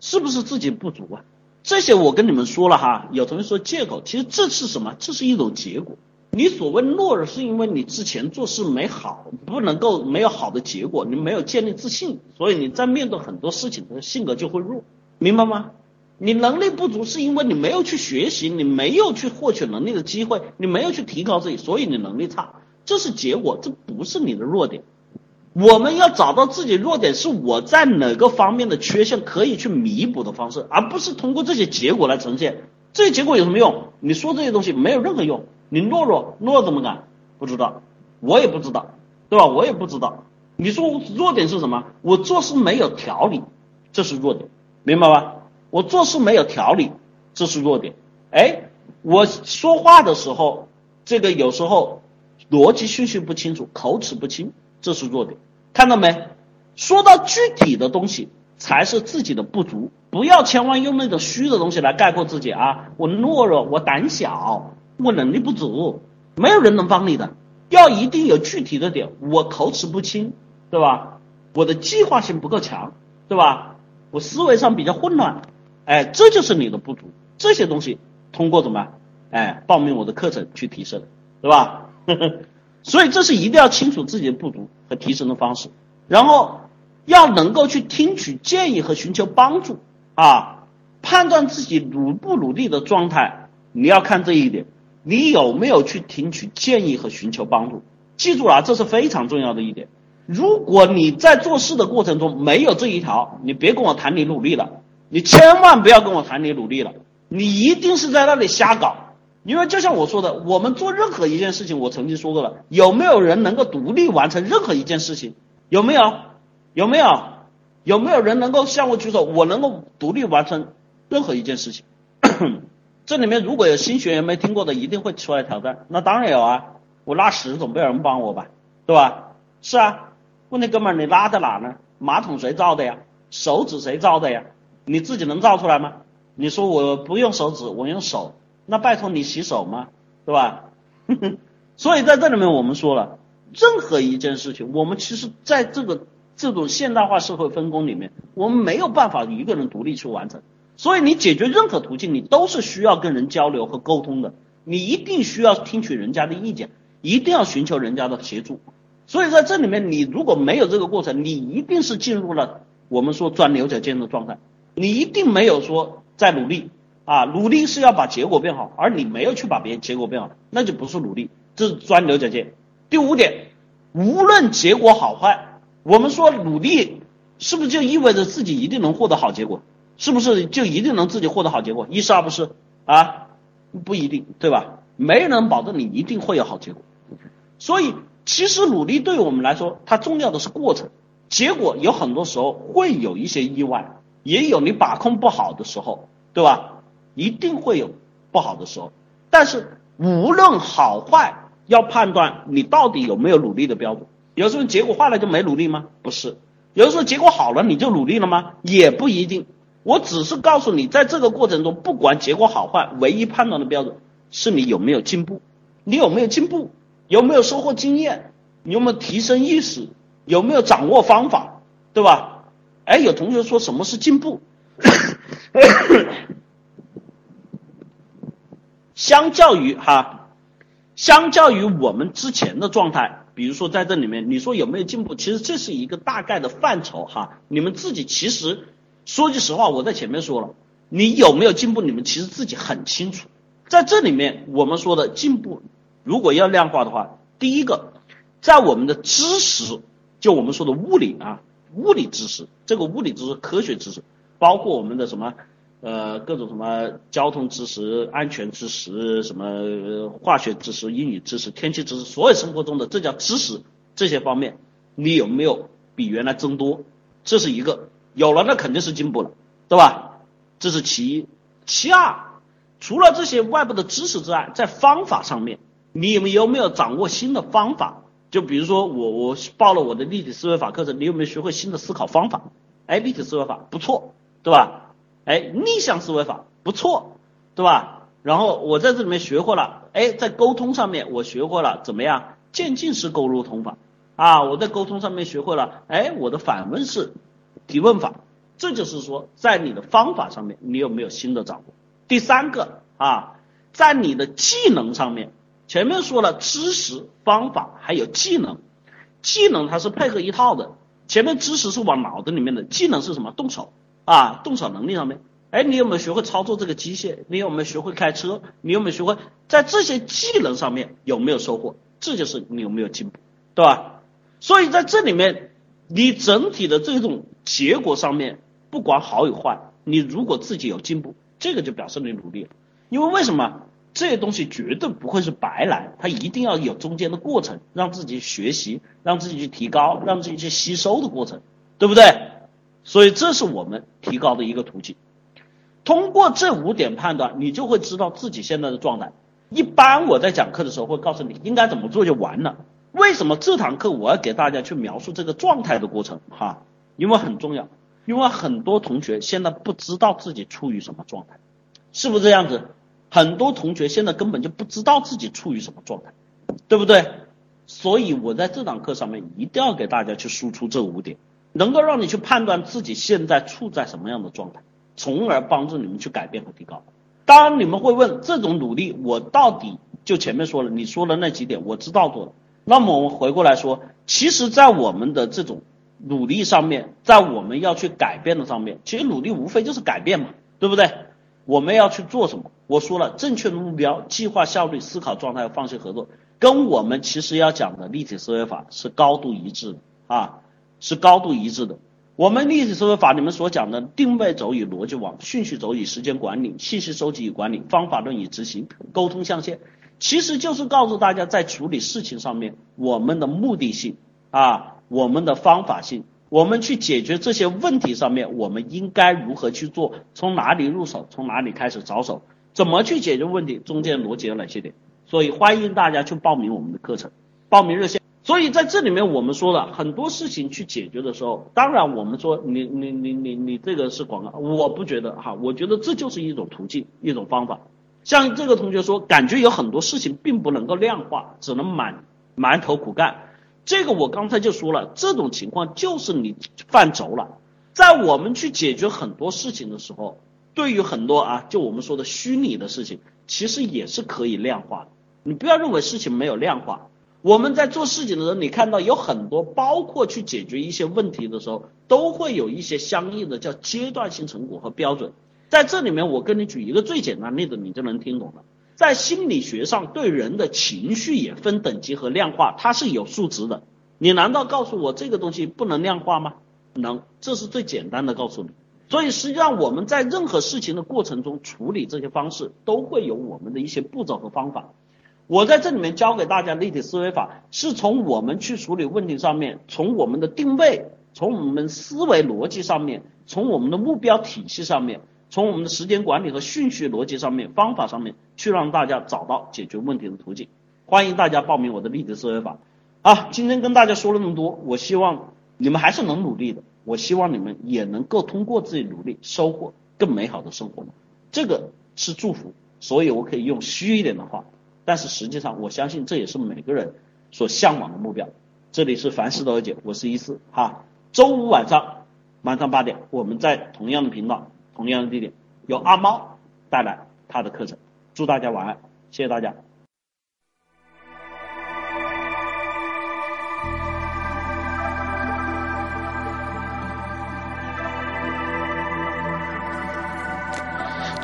是不是自己不足啊？这些我跟你们说了哈，有同学说借口，其实这是什么？这是一种结果。你所谓懦弱，是因为你之前做事没好，不能够没有好的结果，你没有建立自信，所以你在面对很多事情的性格就会弱，明白吗？你能力不足，是因为你没有去学习，你没有去获取能力的机会，你没有去提高自己，所以你能力差。这是结果，这不是你的弱点。我们要找到自己弱点，是我在哪个方面的缺陷可以去弥补的方式，而不是通过这些结果来呈现。这些结果有什么用？你说这些东西没有任何用。你懦弱，懦弱怎么干？不知道，我也不知道，对吧？我也不知道。你说弱点是什么？我做事没有条理，这是弱点，明白吧？我做事没有条理，这是弱点。哎，我说话的时候，这个有时候。逻辑顺序不清楚，口齿不清，这是弱点，看到没？说到具体的东西才是自己的不足，不要千万用那种虚的东西来概括自己啊！我懦弱，我胆小，我能力不足，没有人能帮你的。要一定有具体的点，我口齿不清，对吧？我的计划性不够强，对吧？我思维上比较混乱，哎，这就是你的不足。这些东西通过怎么？哎，报名我的课程去提升，对吧？[LAUGHS] 所以这是一定要清楚自己的不足和提升的方式，然后要能够去听取建议和寻求帮助啊，判断自己努不努力的状态，你要看这一点，你有没有去听取建议和寻求帮助？记住了，这是非常重要的一点。如果你在做事的过程中没有这一条，你别跟我谈你努力了，你千万不要跟我谈你努力了，你一定是在那里瞎搞。因为就像我说的，我们做任何一件事情，我曾经说过了，有没有人能够独立完成任何一件事情？有没有？有没有？有没有人能够向我举手？我能够独立完成任何一件事情。[COUGHS] 这里面如果有新学员没听过的，一定会出来挑战。那当然有啊，我拉屎总不有人帮我吧，对吧？是啊，问题哥们儿你拉在哪呢？马桶谁造的呀？手指谁造的呀？你自己能造出来吗？你说我不用手指，我用手，那拜托你洗手吗？对吧？[LAUGHS] 所以在这里面我们说了，任何一件事情，我们其实在这个这种现代化社会分工里面，我们没有办法一个人独立去完成。所以你解决任何途径，你都是需要跟人交流和沟通的，你一定需要听取人家的意见，一定要寻求人家的协助。所以在这里面，你如果没有这个过程，你一定是进入了我们说钻牛角尖的状态，你一定没有说在努力啊，努力是要把结果变好，而你没有去把别人结果变好，那就不是努力，这是钻牛角尖。第五点，无论结果好坏，我们说努力是不是就意味着自己一定能获得好结果？是不是就一定能自己获得好结果？一是二不是啊，不一定，对吧？没人能保证你一定会有好结果。所以，其实努力对我们来说，它重要的是过程。结果有很多时候会有一些意外，也有你把控不好的时候，对吧？一定会有不好的时候。但是无论好坏，要判断你到底有没有努力的标准。有时候结果坏了就没努力吗？不是。有时候结果好了你就努力了吗？也不一定。我只是告诉你，在这个过程中，不管结果好坏，唯一判断的标准是你有没有进步，你有没有进步，有没有收获经验，你有没有提升意识，有没有掌握方法，对吧？哎，有同学说什么是进步？[COUGHS] 相较于哈，相较于我们之前的状态，比如说在这里面，你说有没有进步？其实这是一个大概的范畴哈，你们自己其实。说句实话，我在前面说了，你有没有进步，你们其实自己很清楚。在这里面，我们说的进步，如果要量化的话，第一个，在我们的知识，就我们说的物理啊，物理知识，这个物理知识、科学知识，包括我们的什么，呃，各种什么交通知识、安全知识、什么化学知识、英语知识、天气知识，所有生活中的这叫知识这些方面，你有没有比原来增多？这是一个。有了，那肯定是进步了，对吧？这是其一。其二，除了这些外部的知识之外，在方法上面，你们有没有掌握新的方法？就比如说，我我报了我的立体思维法课程，你有没有学会新的思考方法？哎，立体思维法不错，对吧？哎，逆向思维法不错，对吧？然后我在这里面学会了，哎，在沟通上面我学会了怎么样渐进式沟通法啊？我在沟通上面学会了，哎，我的反问式。提问法，这就是说，在你的方法上面，你有没有新的掌握？第三个啊，在你的技能上面，前面说了知识、方法还有技能，技能它是配合一套的。前面知识是往脑子里面的，技能是什么？动手啊，动手能力上面，哎，你有没有学会操作这个机械？你有没有学会开车？你有没有学会在这些技能上面有没有收获？这就是你有没有进步，对吧？所以在这里面。你整体的这种结果上面，不管好与坏，你如果自己有进步，这个就表示你努力了。因为为什么这些东西绝对不会是白来，它一定要有中间的过程，让自己学习，让自己去提高，让自己去吸收的过程，对不对？所以这是我们提高的一个途径。通过这五点判断，你就会知道自己现在的状态。一般我在讲课的时候会告诉你应该怎么做就完了。为什么这堂课我要给大家去描述这个状态的过程？哈，因为很重要，因为很多同学现在不知道自己处于什么状态，是不是这样子？很多同学现在根本就不知道自己处于什么状态，对不对？所以我在这堂课上面一定要给大家去输出这五点，能够让你去判断自己现在处在什么样的状态，从而帮助你们去改变和提高。当然你们会问，这种努力我到底就前面说了，你说的那几点我知道做了。那么我们回过来说，其实，在我们的这种努力上面，在我们要去改变的上面，其实努力无非就是改变嘛，对不对？我们要去做什么？我说了，正确的目标、计划、效率、思考状态、放弃合作，跟我们其实要讲的立体思维法是高度一致的啊，是高度一致的。我们历史思维法里面所讲的定位轴与逻辑网、顺序轴与时间管理、信息收集与管理、方法论与执行、沟通象限。其实就是告诉大家，在处理事情上面，我们的目的性啊，我们的方法性，我们去解决这些问题上面，我们应该如何去做？从哪里入手？从哪里开始着手？怎么去解决问题？中间逻辑有哪些点？所以欢迎大家去报名我们的课程，报名热线。所以在这里面我们说的很多事情去解决的时候，当然我们说你你你你你这个是广告，我不觉得哈，我觉得这就是一种途径，一种方法。像这个同学说，感觉有很多事情并不能够量化，只能满埋头苦干。这个我刚才就说了，这种情况就是你犯轴了。在我们去解决很多事情的时候，对于很多啊，就我们说的虚拟的事情，其实也是可以量化的。你不要认为事情没有量化。我们在做事情的时候，你看到有很多，包括去解决一些问题的时候，都会有一些相应的叫阶段性成果和标准。在这里面，我跟你举一个最简单例子，你就能听懂了。在心理学上，对人的情绪也分等级和量化，它是有数值的。你难道告诉我这个东西不能量化吗？能，这是最简单的告诉你。所以实际上我们在任何事情的过程中处理这些方式，都会有我们的一些步骤和方法。我在这里面教给大家立体思维法，是从我们去处理问题上面，从我们的定位，从我们思维逻辑上面，从我们的目标体系上面。从我们的时间管理和顺序逻辑上面、方法上面去让大家找到解决问题的途径。欢迎大家报名我的立体思维法。啊，今天跟大家说了那么多，我希望你们还是能努力的。我希望你们也能够通过自己努力收获更美好的生活。这个是祝福，所以我可以用虚一点的话，但是实际上我相信这也是每个人所向往的目标。这里是凡事都有解，我是一四哈。周五晚上晚上八点，我们在同样的频道。同样的地点，由阿猫带来他的课程。祝大家晚安，谢谢大家。